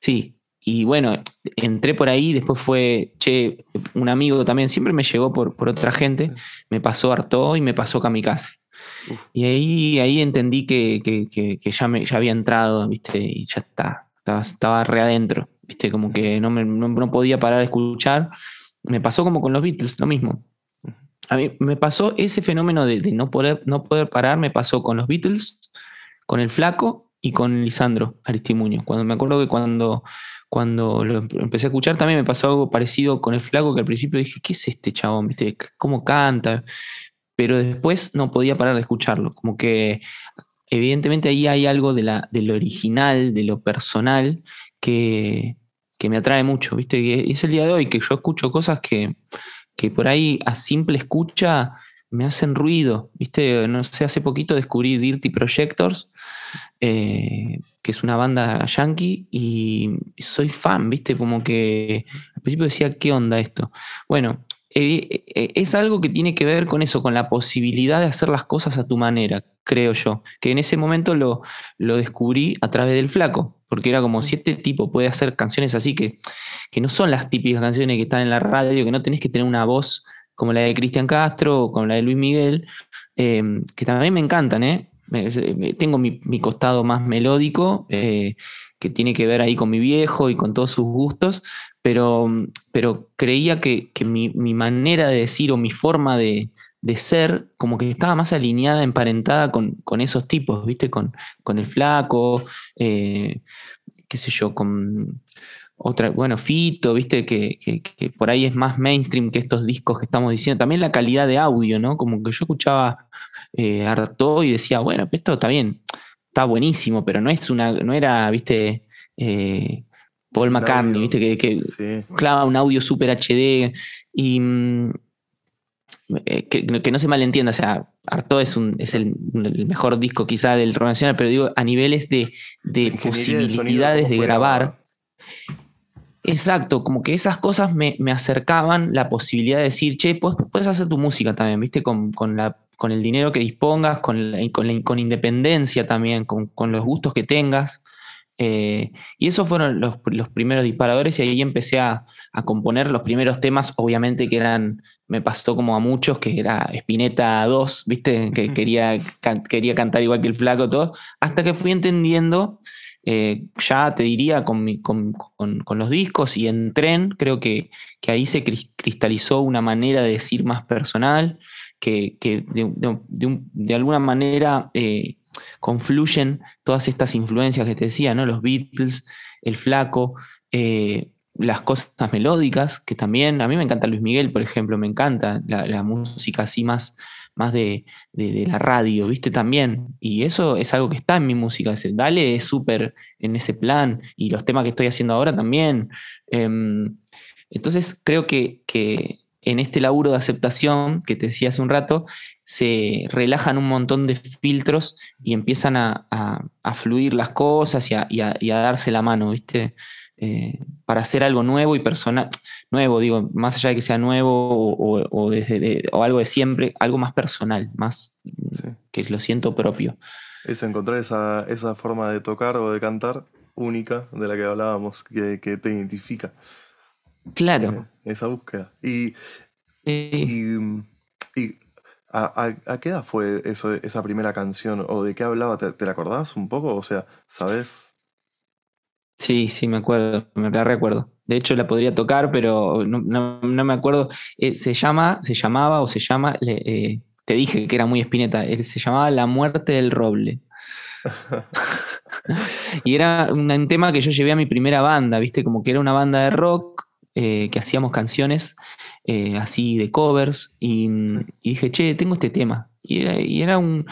sí, y bueno, entré por ahí, después fue, che, un amigo también, siempre me llegó por, por otra gente, me pasó Arto y me pasó Kamikaze. Y ahí, ahí entendí que, ya, me, ya había entrado, ¿viste? Y ya está, estaba, estaba re adentro. ¿viste? Como que no, me, no, podía parar de escuchar. Me pasó como con los Beatles, lo mismo. A mí me pasó ese fenómeno de, no, poder, no poder parar, me pasó con los Beatles, con el Flaco y con Lisandro Aristimuño. Cuando me acuerdo que cuando, cuando lo empecé a escuchar también me pasó algo parecido con el Flaco, que al principio dije, ¿qué es este chabón? ¿Viste? ¿Cómo canta? Pero después no podía parar de escucharlo. Como que evidentemente ahí hay algo de, la, lo original, de lo personal, que, me atrae mucho, ¿viste? Y es el día de hoy que yo escucho cosas que, por ahí a simple escucha me hacen ruido, ¿viste? No sé, hace poquito descubrí Dirty Projectors, eh, que es una banda yankee, y soy fan, ¿viste? Como que al principio decía, ¿qué onda esto? Bueno, eh, eh, es algo que tiene que ver con eso, con la posibilidad de hacer las cosas a tu manera, creo yo. Que en ese momento lo, lo descubrí a través del flaco, porque era como si este tipo puede hacer canciones así que, que no son las típicas canciones que están en la radio, que no tenés que tener una voz como la de Cristian Castro o como la de Luis Miguel, eh, que también me encantan, ¿eh? Tengo mi, costado más melódico, que tiene que ver ahí con mi viejo y con todos sus gustos, pero, pero creía que, mi, manera de decir o mi forma de, ser como que estaba más alineada, emparentada con, esos tipos, ¿viste? Con, con el flaco, eh, qué sé yo, con otra, bueno, Fito, ¿viste? Que, por ahí es más mainstream que estos discos que estamos diciendo. También la calidad de audio, ¿no? Como que yo escuchaba eh, Arto y decía, bueno, esto está bien, está buenísimo, pero no es una, no era, ¿viste? Eh, Paul McCartney, ¿viste? Que, clava un audio super HD y mm, eh, que, no se malentienda, o sea, Arto es, un, es el, mejor disco quizá del rock nacional, pero digo, a niveles de, posibilidades de, grabar. Exacto, como que esas cosas me, acercaban la posibilidad de decir, che, puedes, puedes hacer tu música también, ¿viste? Con, la, con el dinero que dispongas, con, con, con independencia también, con, los gustos que tengas. Eh, y esos fueron los, primeros disparadores y ahí empecé a, componer los primeros temas, obviamente que eran, me pasó como a muchos, que era Spinetta 2, ¿viste? Que quería, quería cantar igual que el flaco, todo, hasta que fui entendiendo, eh, ya te diría, con, con, los discos y en tren, creo que, que, ahí se cristalizó una manera de decir más personal, que, de, alguna manera... Eh, confluyen todas estas influencias que te decía, ¿no? Los Beatles, el flaco, eh, las cosas melódicas, que también, a mí me encanta Luis Miguel, por ejemplo, me encanta la, música así más, más de, la radio, ¿viste? También. Y eso es algo que está en mi música. Dale es súper en ese plan. Y los temas que estoy haciendo ahora también. Em, entonces creo que, que, en este laburo de aceptación que te decía hace un rato, se relajan un montón de filtros y empiezan a, fluir las cosas y a, darse la mano, ¿viste? Eh, para hacer algo nuevo y personal, nuevo, digo, más allá de que sea nuevo o, desde, algo de siempre, algo más personal, más que lo siento propio. Eso, encontrar esa, esa, forma de tocar o de cantar única de la que hablábamos, que, que te identifica. Claro. Eh, esa búsqueda. Y, y, ¿a, qué edad fue eso, esa primera canción? ¿O de qué hablaba? ¿Te, la acordás un poco? O sea, ¿sabes? Sí, sí, me acuerdo, me la recuerdo. De hecho, la podría tocar, pero no, me acuerdo. Eh, se llama, se llamaba o se llama, eh, te dije que era muy espineta, se llamaba La muerte del roble. y era un tema que yo llevé a mi primera banda, ¿viste? Como que era una banda de rock eh, que hacíamos canciones eh, así de covers y, dije, che, tengo este tema. Y era, y era, un...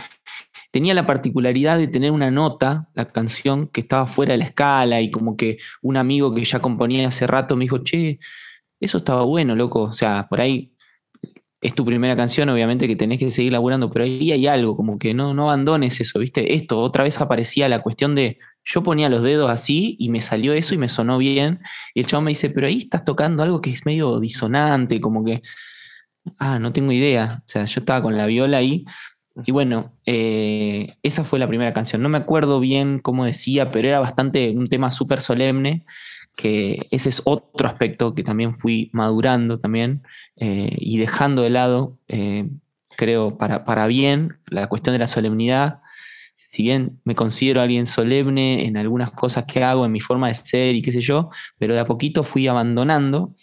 Tenía la particularidad de tener una nota, la canción, que estaba fuera de la escala y como que un amigo que ya componía hace rato me dijo, che, eso estaba bueno, loco. O sea, por ahí es tu primera canción, obviamente que tenés que seguir laburando, pero ahí hay algo, como que no, no abandones eso, ¿viste? Esto, otra vez aparecía la cuestión de, yo ponía los dedos así y me salió eso y me sonó bien, y el chavo me dice, pero ahí estás tocando algo que es medio disonante, como que, ah, no tengo idea, o sea, yo estaba con la viola ahí, y bueno, eh, esa fue la primera canción, no me acuerdo bien cómo decía, pero era bastante un tema súper solemne, que ese es otro aspecto que también fui madurando también eh, y dejando de lado, eh, creo, para, para bien, la cuestión de la solemnidad. Si bien me considero alguien solemne en algunas cosas que hago, en mi forma de ser y qué sé yo, pero de a poquito fui abandonando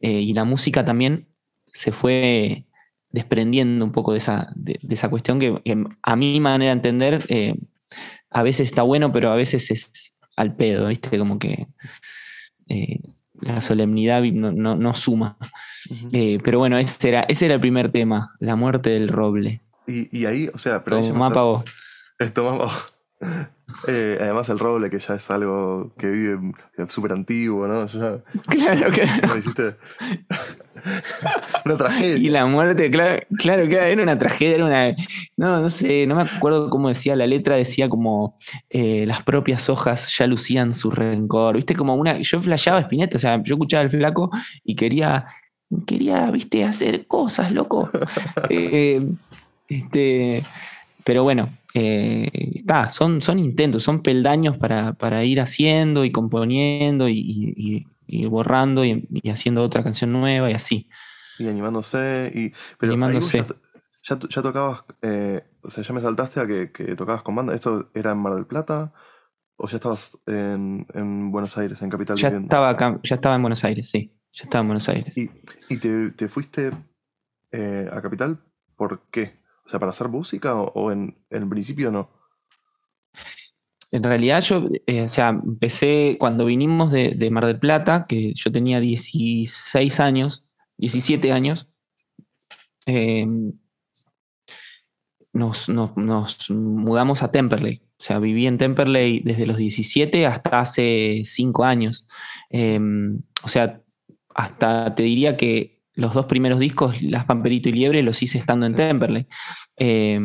eh, y la música también se fue desprendiendo un poco de esa, de, esa cuestión que, a mi manera de entender a veces está bueno, pero a veces es al pedo, ¿viste? Como que eh, la solemnidad no, suma. Eh, pero bueno, ese era, ese era el primer tema, la muerte del roble. Y, ahí, o sea, pero... Toma Esto eh, además el roble, que ya es algo que vive súper antiguo, ¿no? claro, que una tragedia. Y la muerte, claro, claro que era una tragedia, era una. No, no sé, no me acuerdo cómo decía la letra, decía como eh, las propias hojas ya lucían su rencor. Viste, como una. Yo flasheaba Espineta, o sea, yo escuchaba el flaco y quería quería, viste, hacer cosas, loco. Eh, este, pero bueno, eh, son, son intentos, son peldaños para, ir haciendo y componiendo y, borrando y, haciendo otra canción nueva y así. Y animándose. Y, pero animándose. Ya, ya, tocabas, eh, o sea, ya me saltaste a que, tocabas con banda. ¿Esto era en Mar del Plata? ¿O ya estabas en, Buenos Aires, en Capital? Ya estaba, ya estaba en Buenos Aires, sí. Ya estaba en Buenos Aires. ¿Y, te, fuiste eh, a Capital por qué? O sea, ¿para hacer música o, en, en, principio no? En realidad yo, eh, o sea, empecé cuando vinimos de, Mar del Plata, que yo tenía 16 años, 17 años, em, nos, mudamos a Temperley. O sea, viví en Temperley desde los 17 hasta hace 5 años. Em, o sea, hasta te diría que los dos primeros discos, Las Pamperito y Liebre, los hice estando en Temperley. Eh,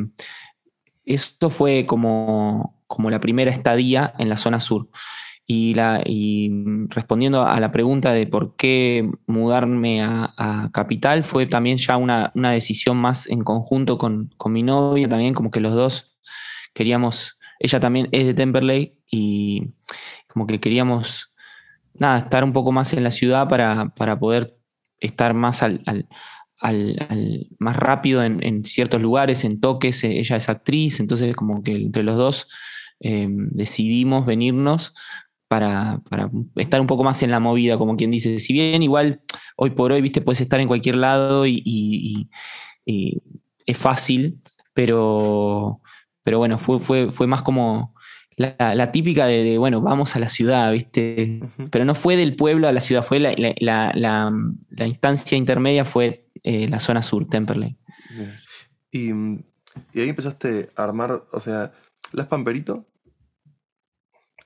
eso fue como, como la primera estadía en la zona sur. Y, la, respondiendo a la pregunta de por qué mudarme a, Capital, fue también ya una, decisión más en conjunto con, mi novia, también como que los dos queríamos, ella también es de Temperley y como que queríamos, nada, estar un poco más en la ciudad para, para poder estar más al, más rápido en, ciertos lugares, en toques, eh, ella es actriz, entonces como que entre los dos eh, decidimos venirnos para, estar un poco más en la movida, como quien dice, si bien igual hoy por hoy, viste, puedes estar en cualquier lado y, es fácil, pero, pero bueno, fue, fue, fue más como la, típica de, bueno, vamos a la ciudad, ¿viste? Pero no fue del pueblo a la ciudad, fue la, instancia intermedia fue eh, la zona sur, Temperley. Y, ahí empezaste a armar, o sea, Las Pamperito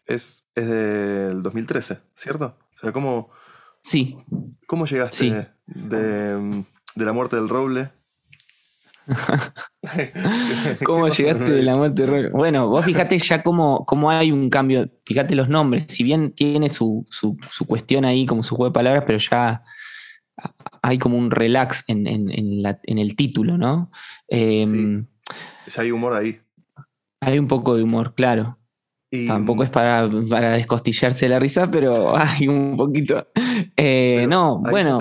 es, es del 2013, ¿cierto? O sea, ¿cómo, sí. ¿cómo llegaste de, de la muerte del roble ¿Cómo llegaste de la muerte Bueno, vos fíjate ya cómo, cómo, hay un cambio, fíjate los nombres, si bien tiene su, cuestión ahí como su juego de palabras, pero ya hay como un relax en, el título, ¿no? Em, ya hay humor ahí. Hay un poco de humor, claro. Tampoco es para, para, descostillarse la risa, pero hay un poquito. Eh, no, bueno.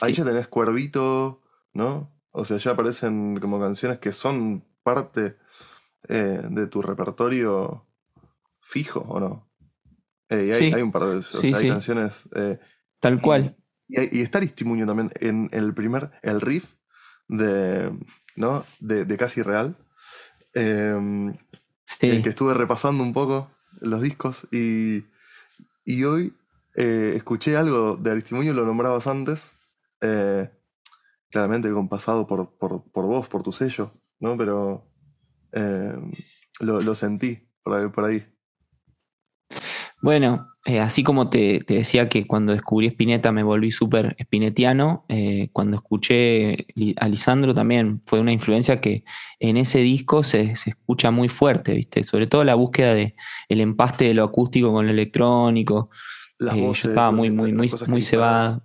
ahí ya tenés Cuervito, ¿no? O sea, ya aparecen como canciones que son parte eh, de tu repertorio fijo, ¿o no? Eh, hay, un par de hay canciones. Eh, Tal cual. Y, está Aristimuño también en el primer, el riff de, ¿no? de, Casi Real. Em, sí. que estuve repasando un poco los discos y, y hoy escuché algo de Aristimuño, lo nombrabas antes claramente compasado por, por, por vos, por tu sello, ¿no? Pero eh, lo, sentí por ahí. Bueno, eh, así como te, decía que cuando descubrí Spinetta me volví súper spinetiano, eh, cuando escuché a Lisandro también fue una influencia que en ese disco se, escucha muy fuerte, ¿viste? Sobre todo la búsqueda de el empaste de lo acústico con lo electrónico. Las voces, estaba muy, muy, muy, muy cebada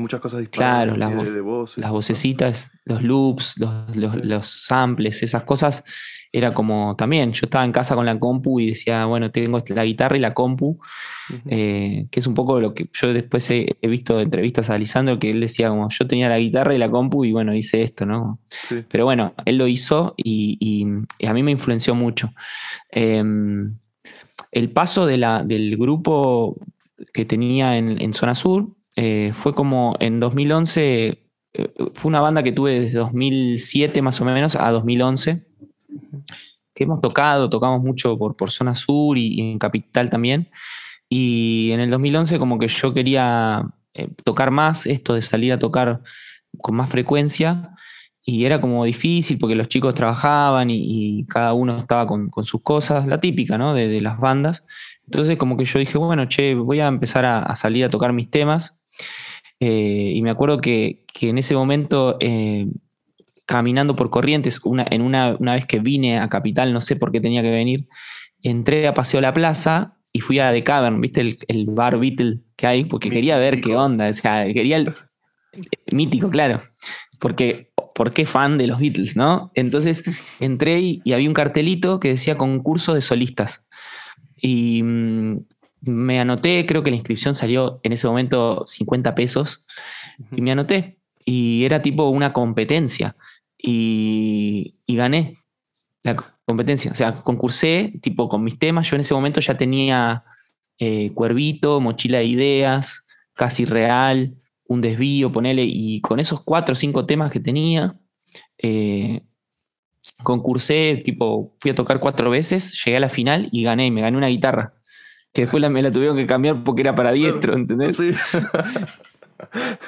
muchas cosas disparadas. Claro, las, de, voces, las vocecitas, los loops, los, samples, esas cosas. Era como también, yo estaba en casa con la compu y decía, bueno, tengo la guitarra y la compu, eh, que es un poco lo que yo después he, visto entrevistas a Lisandro, que él decía como, yo tenía la guitarra y la compu y bueno, hice esto, ¿no? Pero bueno, él lo hizo y, a mí me influenció mucho. Em, el paso de la, del grupo que tenía en, en Zona Sur, eh, fue como en 2011, eh, fue una banda que tuve desde 2007 más o menos a 2011, que hemos tocado, tocamos mucho por, por zona sur y, en capital también. Y en el 2011 como que yo quería eh, tocar más, esto de salir a tocar con más frecuencia. Y era como difícil porque los chicos trabajaban y, cada uno estaba con, sus cosas, la típica, ¿no? De, las bandas. Entonces como que yo dije, bueno, che, voy a empezar a salir a tocar mis temas eh, y me acuerdo que, en ese momento, eh, caminando por Corrientes, una, en una, vez que vine a Capital, no sé por qué tenía que venir, entré a Paseo La Plaza y fui a The Cavern, ¿viste? El, bar Beatle que hay, porque quería ver qué onda. O sea, quería Mítico, claro. Porque, ¿por qué fan de los Beatles, no? Entonces entré y, y había un cartelito que decía concurso de solistas. Y mm, me anoté, creo que la inscripción salió en ese momento 50 pesos. Y me anoté. Y era tipo una competencia. Y, y gané la competencia. O sea, concursé tipo con mis temas. Yo en ese momento ya tenía eh, Cuervito, Mochila de Ideas, Casi Real, Un Desvío, ponele. Y con esos cuatro o cinco temas que tenía, eh, concursé, tipo, fui a tocar cuatro veces, llegué a la final y gané. Y me gané una guitarra. Que después la- me la tuvieron que cambiar porque era para diestro, ¿entendés? Sí.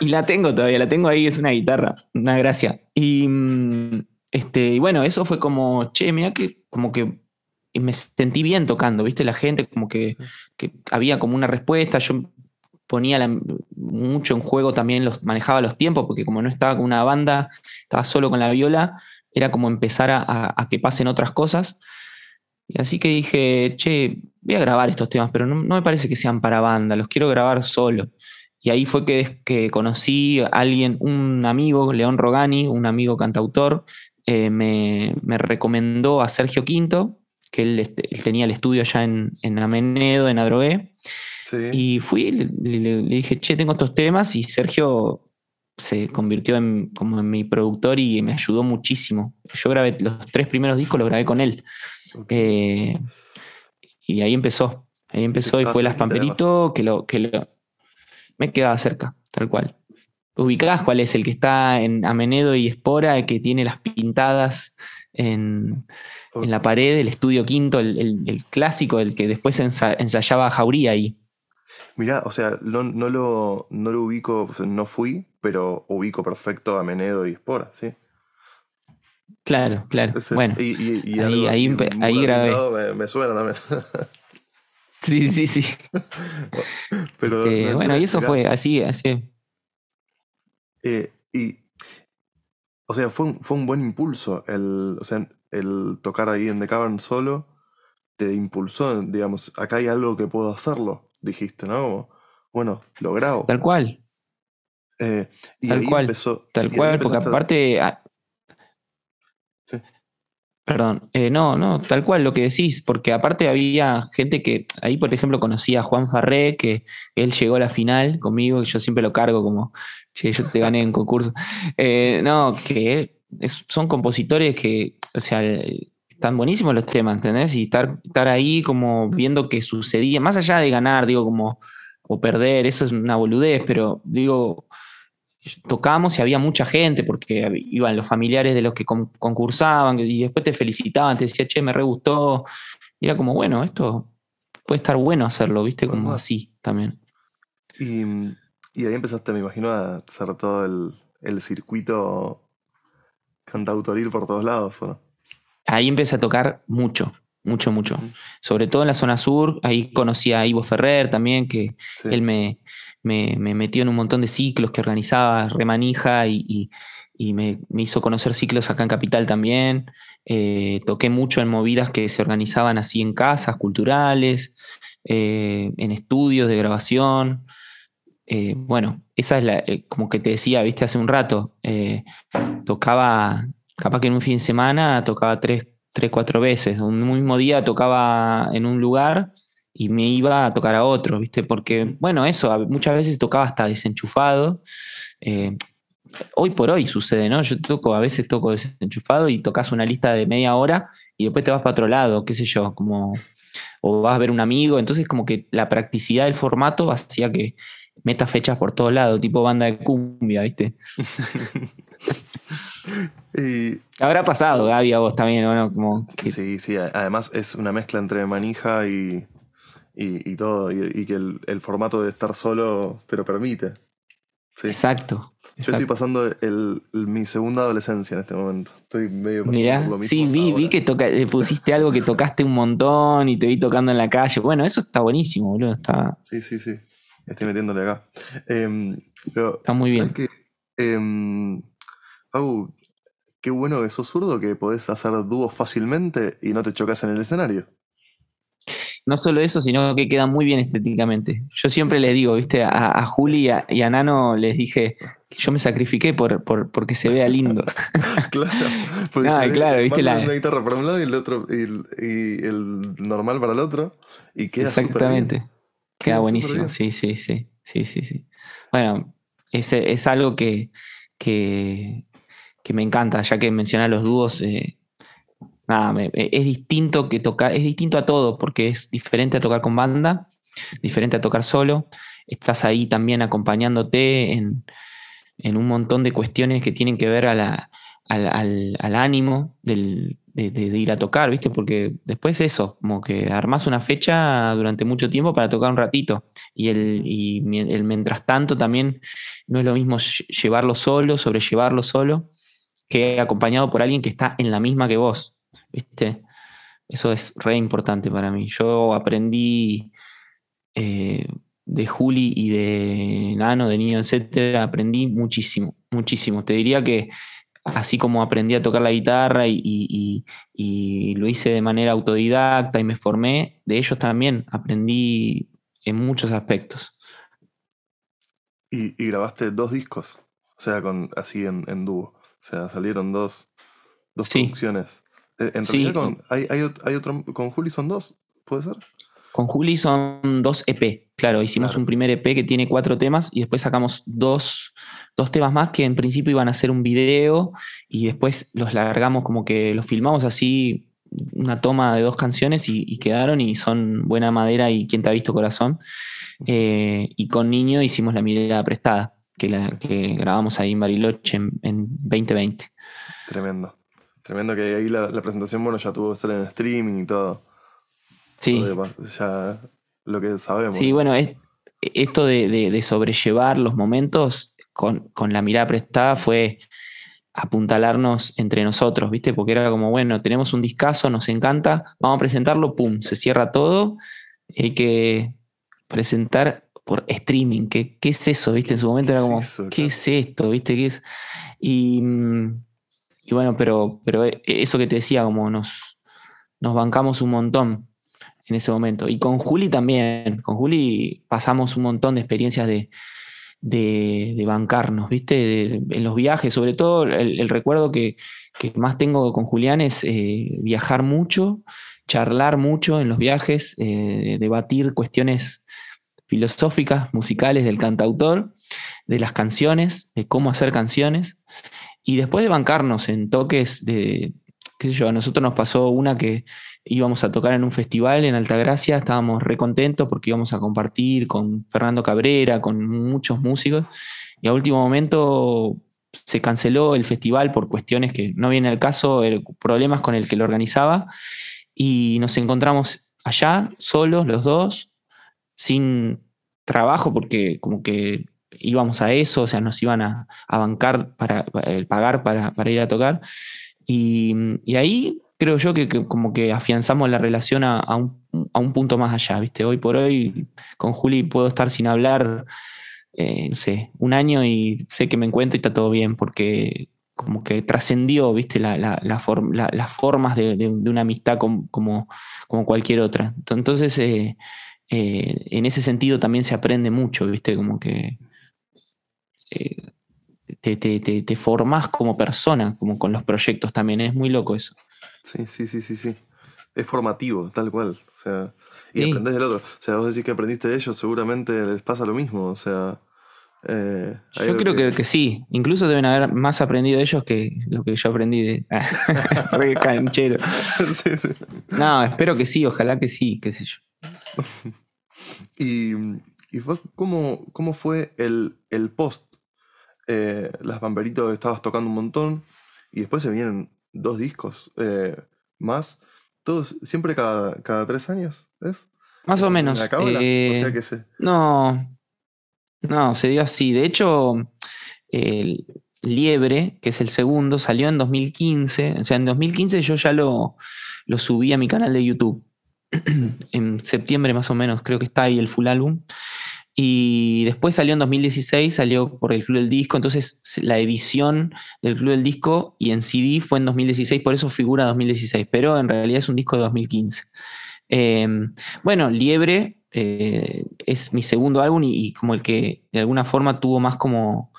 Y la tengo todavía, la tengo ahí, es una guitarra, una gracia. Y, mm, este, y bueno, eso fue como, che, mira que como que me sentí bien tocando, ¿viste? La gente como que, que había como una respuesta, yo ponía la- mucho en juego también, los, manejaba los tiempos, porque como no estaba con una banda, estaba solo con la viola, era como empezar a, a- a que pasen otras cosas. Y así que dije, che, voy a grabar estos temas, pero no, no me parece que sean para banda, los quiero grabar solo. Y ahí fue que, que conocí a alguien, un amigo, León Rogani, un amigo cantautor, eh, me, me recomendó a Sergio Quinto, que él, este, él tenía el estudio allá en, en Amenedo, en Adrogué, Sí. y fui, le, le- le dije, che, tengo estos temas, y Sergio se convirtió en, como en mi productor y me ayudó muchísimo. Yo grabé los tres primeros discos, los grabé con él. Ok. Eh, y ahí empezó. Ahí empezó y fue Las Pamperito, que lo, que lo. Me quedaba cerca, tal cual. ¿Ubicás cuál es el que está en Amenedo y Espora, que tiene las pintadas en, en la pared, el estudio quinto, el, el- el clásico, el que después ensa- ensayaba Jauría ahí? Mirá, o sea, no, no lo, no lo ubico, no fui, pero ubico perfecto a Menedo y Espora, ¿sí? Claro, claro. Bueno, y, y- y ahí- ahí grabé. Me, me suena también. sí, sí, sí. pero Eh, no bueno, y eso fue así, así. Eh, y, o sea, fue un, fue un buen impulso. El, o sea, el tocar ahí en The Cavern solo te impulsó, digamos, acá hay algo que puedo hacerlo, dijiste, ¿no? Como, bueno, lo grabo. Tal cual. Eh, y Tal ahí cual, empezó. Tal cual, porque a- aparte. Perdón, eh, no, no, tal cual lo que decís, porque aparte había gente que, ahí por ejemplo conocí a Juan Farré, que él llegó a la final conmigo, y yo siempre lo cargo como, che, yo te gané en concurso. Eh, no, que son compositores que, o sea, están buenísimos los temas, ¿entendés? Y estar, estar ahí como viendo que sucedía, más allá de ganar, digo, como, o perder, eso es una boludez, pero digo, tocamos y había mucha gente porque iban los familiares de los que con- concursaban y después te felicitaban, te decían, che, me re gustó. Y era como, bueno, esto puede estar bueno hacerlo, ¿viste? Como Ajá. así también. Y, y ahí empezaste, me imagino, a hacer todo el, el circuito cantautoril por todos lados, ¿o no? Ahí empecé a tocar mucho, mucho, mucho. Sobre todo en la zona sur, ahí conocí a Ivo Ferrer también, que Sí. él me, me- me metió en un montón de ciclos que organizaba Remanija y, me, hizo conocer ciclos acá en Capital también. Eh, toqué mucho en movidas que se organizaban así en casas culturales, eh, en estudios de grabación. Eh, bueno, esa es la, como que te decía, viste, hace un rato, tocaba, capaz que en un fin de semana tocaba tres, tres, cuatro veces. Un mismo día tocaba en un lugar y me iba a tocar a otro, ¿viste? Porque, bueno, eso, muchas veces tocaba hasta desenchufado. Eh, hoy por hoy sucede, ¿no? Yo toco, a veces toco desenchufado y tocas una lista de media hora y después te vas para otro lado, qué sé yo, como, o vas a ver un amigo, entonces como que la practicidad del formato hacía que metas fechas por todos lados, tipo banda de cumbia, ¿viste? Y, Habrá pasado, Gaby, a vos también, ¿o no? Como que- Sí, sí, además es una mezcla entre manija y, y, y todo, y, y que el, el formato de estar solo te lo permite. Sí. Exacto. Yo estoy pasando el- el- mi segunda adolescencia en este momento. Estoy medio Mirá, por lo mismo sí, vi, vi que toca, eh, pusiste algo que tocaste un montón y te vi tocando en la calle. Bueno, eso está buenísimo, boludo. Está, Sí, sí, sí. Estoy metiéndole acá. Em, pero, está muy bien. Em, Pau, qué bueno que sos zurdo que podés hacer dúos fácilmente y no te chocas en el escenario. No solo eso, sino que queda muy bien estéticamente. Yo siempre les digo, viste, a, Juli y a, Nano les dije, yo me sacrifiqué por, por porque se vea lindo. claro, claro, viste la guitarra para un lado y el otro y el, normal para el otro y queda Exactamente. Queda, buenísimo, sí, sí, sí, sí, sí, sí. Bueno, es, es algo que, que, que, me encanta, ya que menciona los dúos. Eh, nada, es distinto que tocar, es distinto a todo, porque es diferente a tocar con banda, diferente a tocar solo. Estás ahí también acompañándote en, en un montón de cuestiones que tienen que ver a la, al, al, ánimo del, de, ir a tocar, ¿viste? Porque después eso, como que armás una fecha durante mucho tiempo para tocar un ratito. Y el, y el mientras tanto también no es lo mismo llevarlo solo, sobrellevarlo solo, que acompañado por alguien que está en la misma que vos, ¿viste? Eso es re importante para mí. Yo aprendí eh, de Juli y de Nano, de Niño, etcétera, aprendí muchísimo, muchísimo. Te diría que así como aprendí a tocar la guitarra y, lo hice de manera autodidacta y me formé, de ellos también aprendí en muchos aspectos. Y, grabaste dos discos, o sea, con, así en, dúo. O sea, salieron dos, dos producciones. Eh, en realidad, con, hay, hay, otro, con Juli son dos, ¿puede ser? Con Juli son dos EP, claro, hicimos un primer EP que tiene cuatro temas y después sacamos dos, temas más que en principio iban a ser un video y después los largamos como que los filmamos así, una toma de dos canciones y, quedaron y son Buena Madera y Quién te ha visto corazón. Eh, y con Niño hicimos la mirada prestada, que, la, que grabamos ahí en Bariloche en, 2020. Tremendo. Tremendo que ahí la, la presentación, bueno, ya tuvo que ser en streaming y todo. Sí. Ya lo que sabemos. Sí, bueno, es, esto de, sobrellevar los momentos con, la mirada prestada fue apuntalarnos entre nosotros, ¿viste? Porque era como, bueno, tenemos un discazo, nos encanta, vamos a presentarlo, pum, se cierra todo, hay que presentar por streaming, ¿qué, qué es eso? ¿Viste? En su momento era como, ¿qué es esto? ¿Viste? ¿Qué es? Y, y, bueno, pero, pero eso que te decía, como nos, nos bancamos un montón en ese momento. Y con Juli también, con Juli pasamos un montón de experiencias de, de, bancarnos, ¿viste? en los viajes, sobre todo el, recuerdo que, más tengo con Julián es eh, viajar mucho, charlar mucho en los viajes, eh, debatir cuestiones filosóficas, musicales del cantautor, de las canciones, de cómo hacer canciones. Y después de bancarnos en toques de, qué sé yo, a nosotros nos pasó una que íbamos a tocar en un festival en Altagracia, estábamos re contentos porque íbamos a compartir con Fernando Cabrera, con muchos músicos, y a último momento se canceló el festival por cuestiones que no viene al caso, problemas con el que lo organizaba, y nos encontramos allá, solos, los dos, sin trabajo, porque como que íbamos a eso, o sea, nos iban a, bancar para, pagar para, ir a tocar. Y, y, ahí creo yo que, como que afianzamos la relación a, un, punto más allá, ¿viste? Hoy por hoy con Juli puedo estar sin hablar, eh, no sé, un año y sé que me encuentro y está todo bien, porque como que trascendió, ¿viste? La, las formas de, una amistad como, como, cualquier otra. Entonces, eh, eh, en ese sentido también se aprende mucho, ¿viste? Como que te, te, te, formás como persona, como con los proyectos también. Es muy loco eso. Sí, sí, sí, sí, sí. Es formativo, tal cual. O sea, y aprendes del otro. O sea, vos decís que aprendiste de ellos, seguramente les pasa lo mismo. O sea. Eh, yo creo que... sí. Incluso deben haber más aprendido de ellos que lo que yo aprendí de. Re canchero. No, espero que sí, ojalá que sí, qué sé yo. y, y fue, ¿cómo, ¿cómo, fue el, el post? Eh, las Pamperitos estabas tocando un montón y después se vienen dos discos eh, más, todos, siempre cada, cada tres años, ¿es? Más o menos. Eh, no, no, se dio así. De hecho, el Liebre, que es el segundo, salió en 2015. O sea, en 2015 yo ya lo, lo subí a mi canal de YouTube. en septiembre más o menos, creo que está ahí el full álbum. Y después salió en 2016, salió por el Club del Disco, entonces la edición del Club del Disco y en CD fue en 2016, por eso figura 2016, pero en realidad es un disco de 2015. Em, bueno, Liebre eh, es mi segundo álbum y, como el que de alguna forma tuvo más como,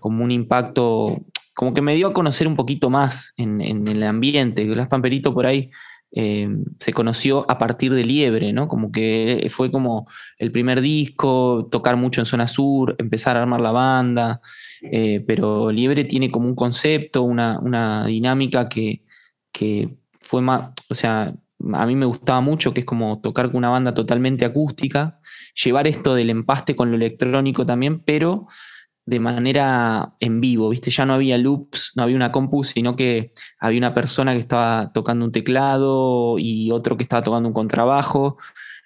como un impacto, como que me dio a conocer un poquito más en, el ambiente. Las Pamperito por ahí em, se conoció a partir de Liebre, ¿no? Como que fue como el primer disco, tocar mucho en zona sur, empezar a armar la banda. Eh, pero Liebre tiene como un concepto, una, dinámica que, fue más, o sea, a mí me gustaba mucho, que es como tocar con una banda totalmente acústica, llevar esto del empaste con lo electrónico también, pero de manera en vivo, ¿viste? Ya no había loops, no había una compu, sino que había una persona que estaba tocando un teclado y otro que estaba tocando un contrabajo.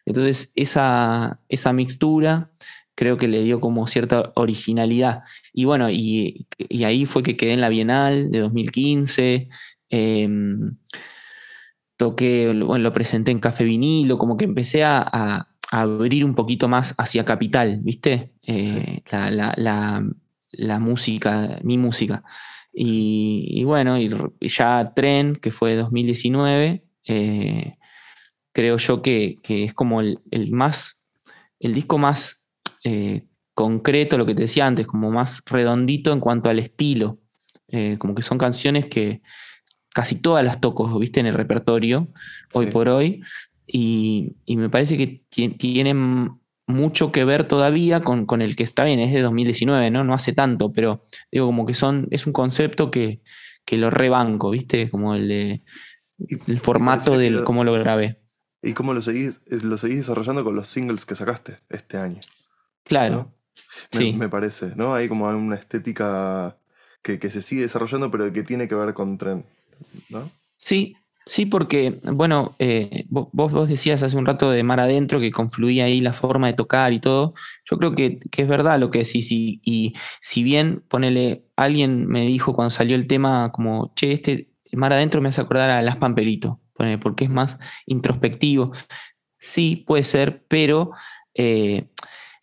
Entonces, esa, esa mixtura creo que le dio como cierta originalidad. Y bueno, y, ahí fue que quedé en la Bienal de 2015. Em, toqué, bueno, lo presenté en Café Vinilo, como que empecé a, abrir un poquito más hacia Capital, ¿viste? Eh, la, música, mi música. Y, bueno, y ya Tren, que fue 2019, eh, creo yo que, es como el, el, más, el disco más eh, concreto, lo que te decía antes, como más redondito en cuanto al estilo. Como que son canciones que casi todas las toco, viste, en el repertorio, hoy por hoy. Y, me parece que tienen mucho que ver todavía con, el que está bien, es de 2019, ¿no? No hace tanto, pero digo, como que son, es un concepto que, lo rebanco, ¿viste? Como el de el formato del cómo lo grabé. ¿Y cómo lo seguís, lo seguís desarrollando con los singles que sacaste este año? Claro. Me, sí. me parece, ¿no? Hay como una estética que, se sigue desarrollando, pero que tiene que ver con tren, ¿no? Sí, sí, porque, bueno, eh, vos, vos decías hace un rato de Mar Adentro que confluía ahí la forma de tocar y todo. Yo creo que, es verdad lo que decís. Y, y si bien, ponele, alguien me dijo cuando salió el tema, como, che, este Mar Adentro me hace acordar a Las Pamperitos, porque es más introspectivo. Sí, puede ser, pero. Eh,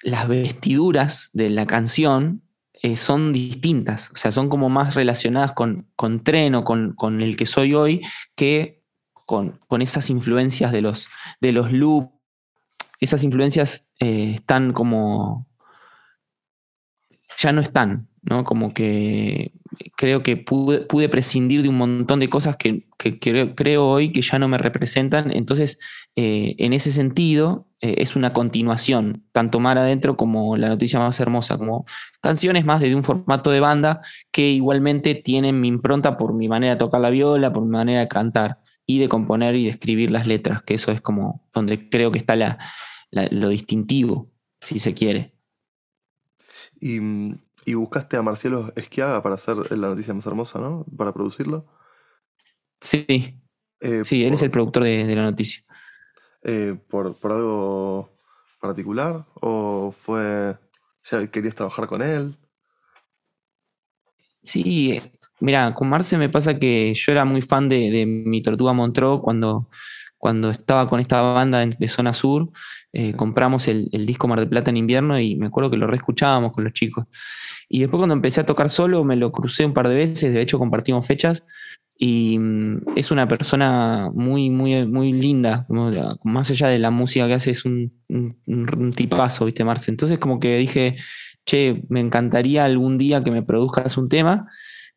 las vestiduras de la canción eh, son distintas, o sea, son como más relacionadas con, con Tren o con, el que soy hoy que con, esas influencias de los, de los loops. Esas influencias eh, están como... ya no están, ¿no? Como que creo que pude, prescindir de un montón de cosas que, creo, hoy que ya no me representan. Entonces, eh, en ese sentido, eh, es una continuación, tanto Mar Adentro como La Noticia Más Hermosa, como canciones más de un formato de banda que igualmente tienen mi impronta por mi manera de tocar la viola, por mi manera de cantar y de componer y de escribir las letras, que eso es como donde creo que está lo distintivo, si se quiere. Y mm, y buscaste a Marcelo Esquiaga para hacer la noticia más hermosa, ¿no? Para producirlo. Sí. Eh, sí, él es el productor de, la noticia. Eh, por, algo particular? ¿O fue. ya querías trabajar con él? Sí, mira, con Marce me pasa que yo era muy fan de, mi Tortuga Montró cuando, cuando estaba con esta banda de, Zona Sur. Eh, compramos el, el, disco Mar de Plata en invierno y me acuerdo que lo reescuchábamos con los chicos. Y después cuando empecé a tocar solo me lo crucé un par de veces, de hecho compartimos fechas y mm, es una persona muy, muy, muy linda, más allá de la música que hace, es un, tipazo, ¿viste, Marce? Entonces como que dije, che, me encantaría algún día que me produzcas un tema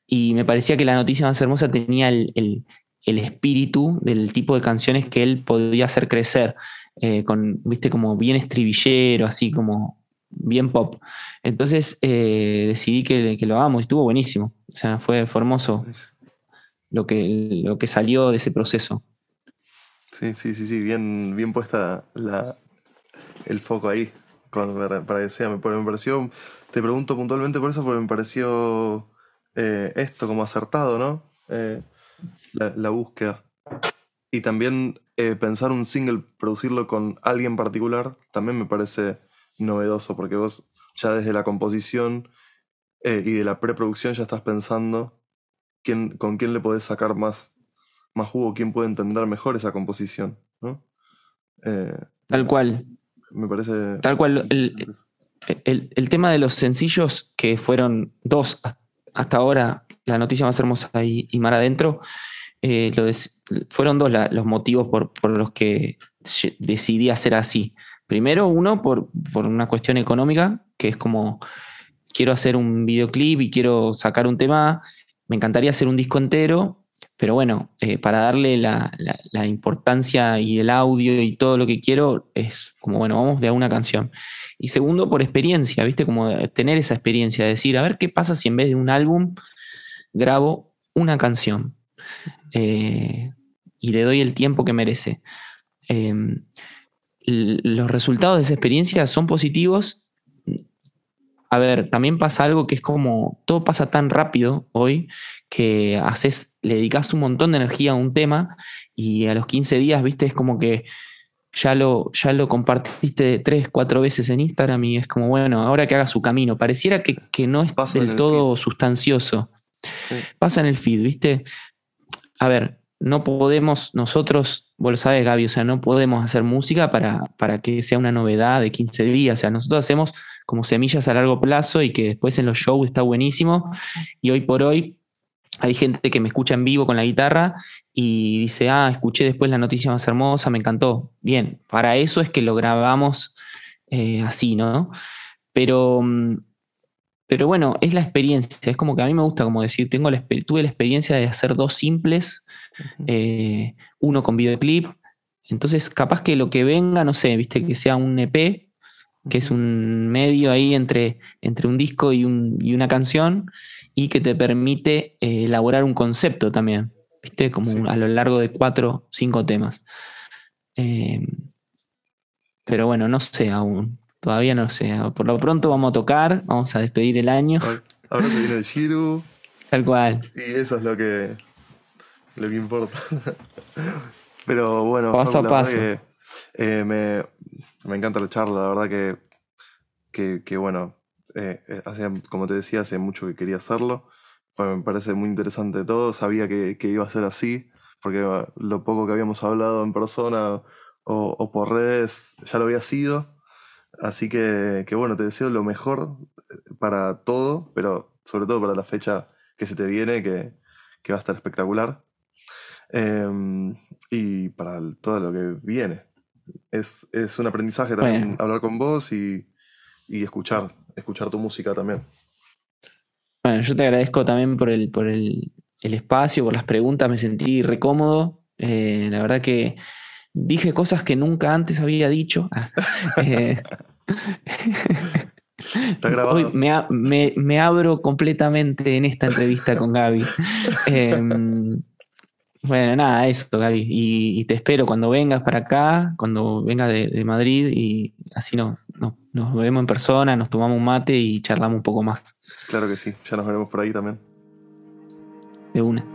y me parecía que la noticia más hermosa tenía el, espíritu del tipo de canciones que él podía hacer crecer, eh, con, viste, como bien estribillero, así como bien pop. Entonces eh, decidí que, lo hagamos y estuvo buenísimo. O sea, fue, hermoso lo que, lo que salió de ese proceso. Sí, sí, sí, sí, bien, bien puesta la, el foco ahí para que sea. Me, pareció, te pregunto puntualmente por eso, porque me pareció eh, esto como acertado, ¿no? La, búsqueda. Y también pensar un single, producirlo con alguien particular, también me parece novedoso, porque vos ya desde la composición eh, y de la preproducción ya estás pensando quién, con quién le podés sacar más, más jugo, quién puede entender mejor esa composición. ¿no? Eh, Tal cual. Me parece. Tal cual. El, tema de los sencillos, que fueron dos hasta ahora, la noticia más hermosa y, y Mar Adentro, eh, fueron dos los motivos por, los que decidí hacer así. Primero, uno, por, por una cuestión económica, que es como, quiero hacer un videoclip y quiero sacar un tema, me encantaría hacer un disco entero, pero bueno, eh, para darle la, importancia y el audio y todo lo que quiero, es como, bueno, vamos de a una canción. Y segundo, por experiencia, ¿viste? Como tener esa experiencia, de decir, a ver qué pasa si en vez de un álbum grabo una canción eh, y le doy el tiempo que merece. Em, los resultados de esa experiencia son positivos a ver, también pasa algo que es como, todo pasa tan rápido hoy que haces, le dedicas un montón de energía a un tema y a los 15 días, viste, es como que ya lo, ya lo compartiste tres, cuatro veces en Instagram y es como, bueno, ahora que haga su camino. Pareciera que, no es del todo sustancioso. Pasa en el feed, viste. A ver, no podemos nosotros, vos lo sabes Gaby, o sea, no podemos hacer música para, para que sea una novedad de 15 días. O sea, nosotros hacemos como semillas a largo plazo y que después en los shows está buenísimo. Y hoy por hoy hay gente que me escucha en vivo con la guitarra y dice, ah, escuché después la noticia más hermosa, me encantó. Bien, para eso es que lo grabamos eh, así, ¿no? Pero, mm, pero bueno, es la experiencia. Es como que a mí me gusta como decir, tengo la, tuve la experiencia de hacer dos simples, eh, uno con videoclip. Entonces, capaz que lo que venga, no sé, viste, que sea un EP, que es un medio ahí entre, entre un disco y, una canción y que te permite eh, elaborar un concepto también, ¿viste? Como a lo largo de cuatro, cinco temas. Eh, pero bueno, no sé aún, todavía no sé. Por lo pronto vamos a tocar, vamos a despedir el año. Ahora se viene el Shiru. Tal cual. Y eso es lo que, lo que importa. pero bueno, paso a paso. Eh, me, me encanta la charla, la verdad que, que, bueno, eh, eh como te decía, hace mucho que quería hacerlo. me parece muy interesante todo. Sabía que, iba a ser así, porque lo poco que habíamos hablado en persona o, por redes ya lo había sido. Así que, que, bueno, te deseo lo mejor eh, para todo, pero sobre todo para la fecha que se te viene, que, que va a estar espectacular. Em, y para todo lo que viene es, un aprendizaje también hablar con vos y, escuchar, escuchar tu música también. Bueno, yo te agradezco también por el, por el, espacio, por las preguntas, me sentí recómodo. Eh, la verdad que dije cosas que nunca antes había dicho. Ah, eh, Hoy me, abro completamente en esta entrevista con Gaby. Em, bueno, nada, eso, Gaby. Y, te espero cuando vengas para acá, cuando vengas de, Madrid y así nos, nos, vemos en persona, nos tomamos un mate y charlamos un poco más. Claro que sí, ya nos veremos por ahí también. De una.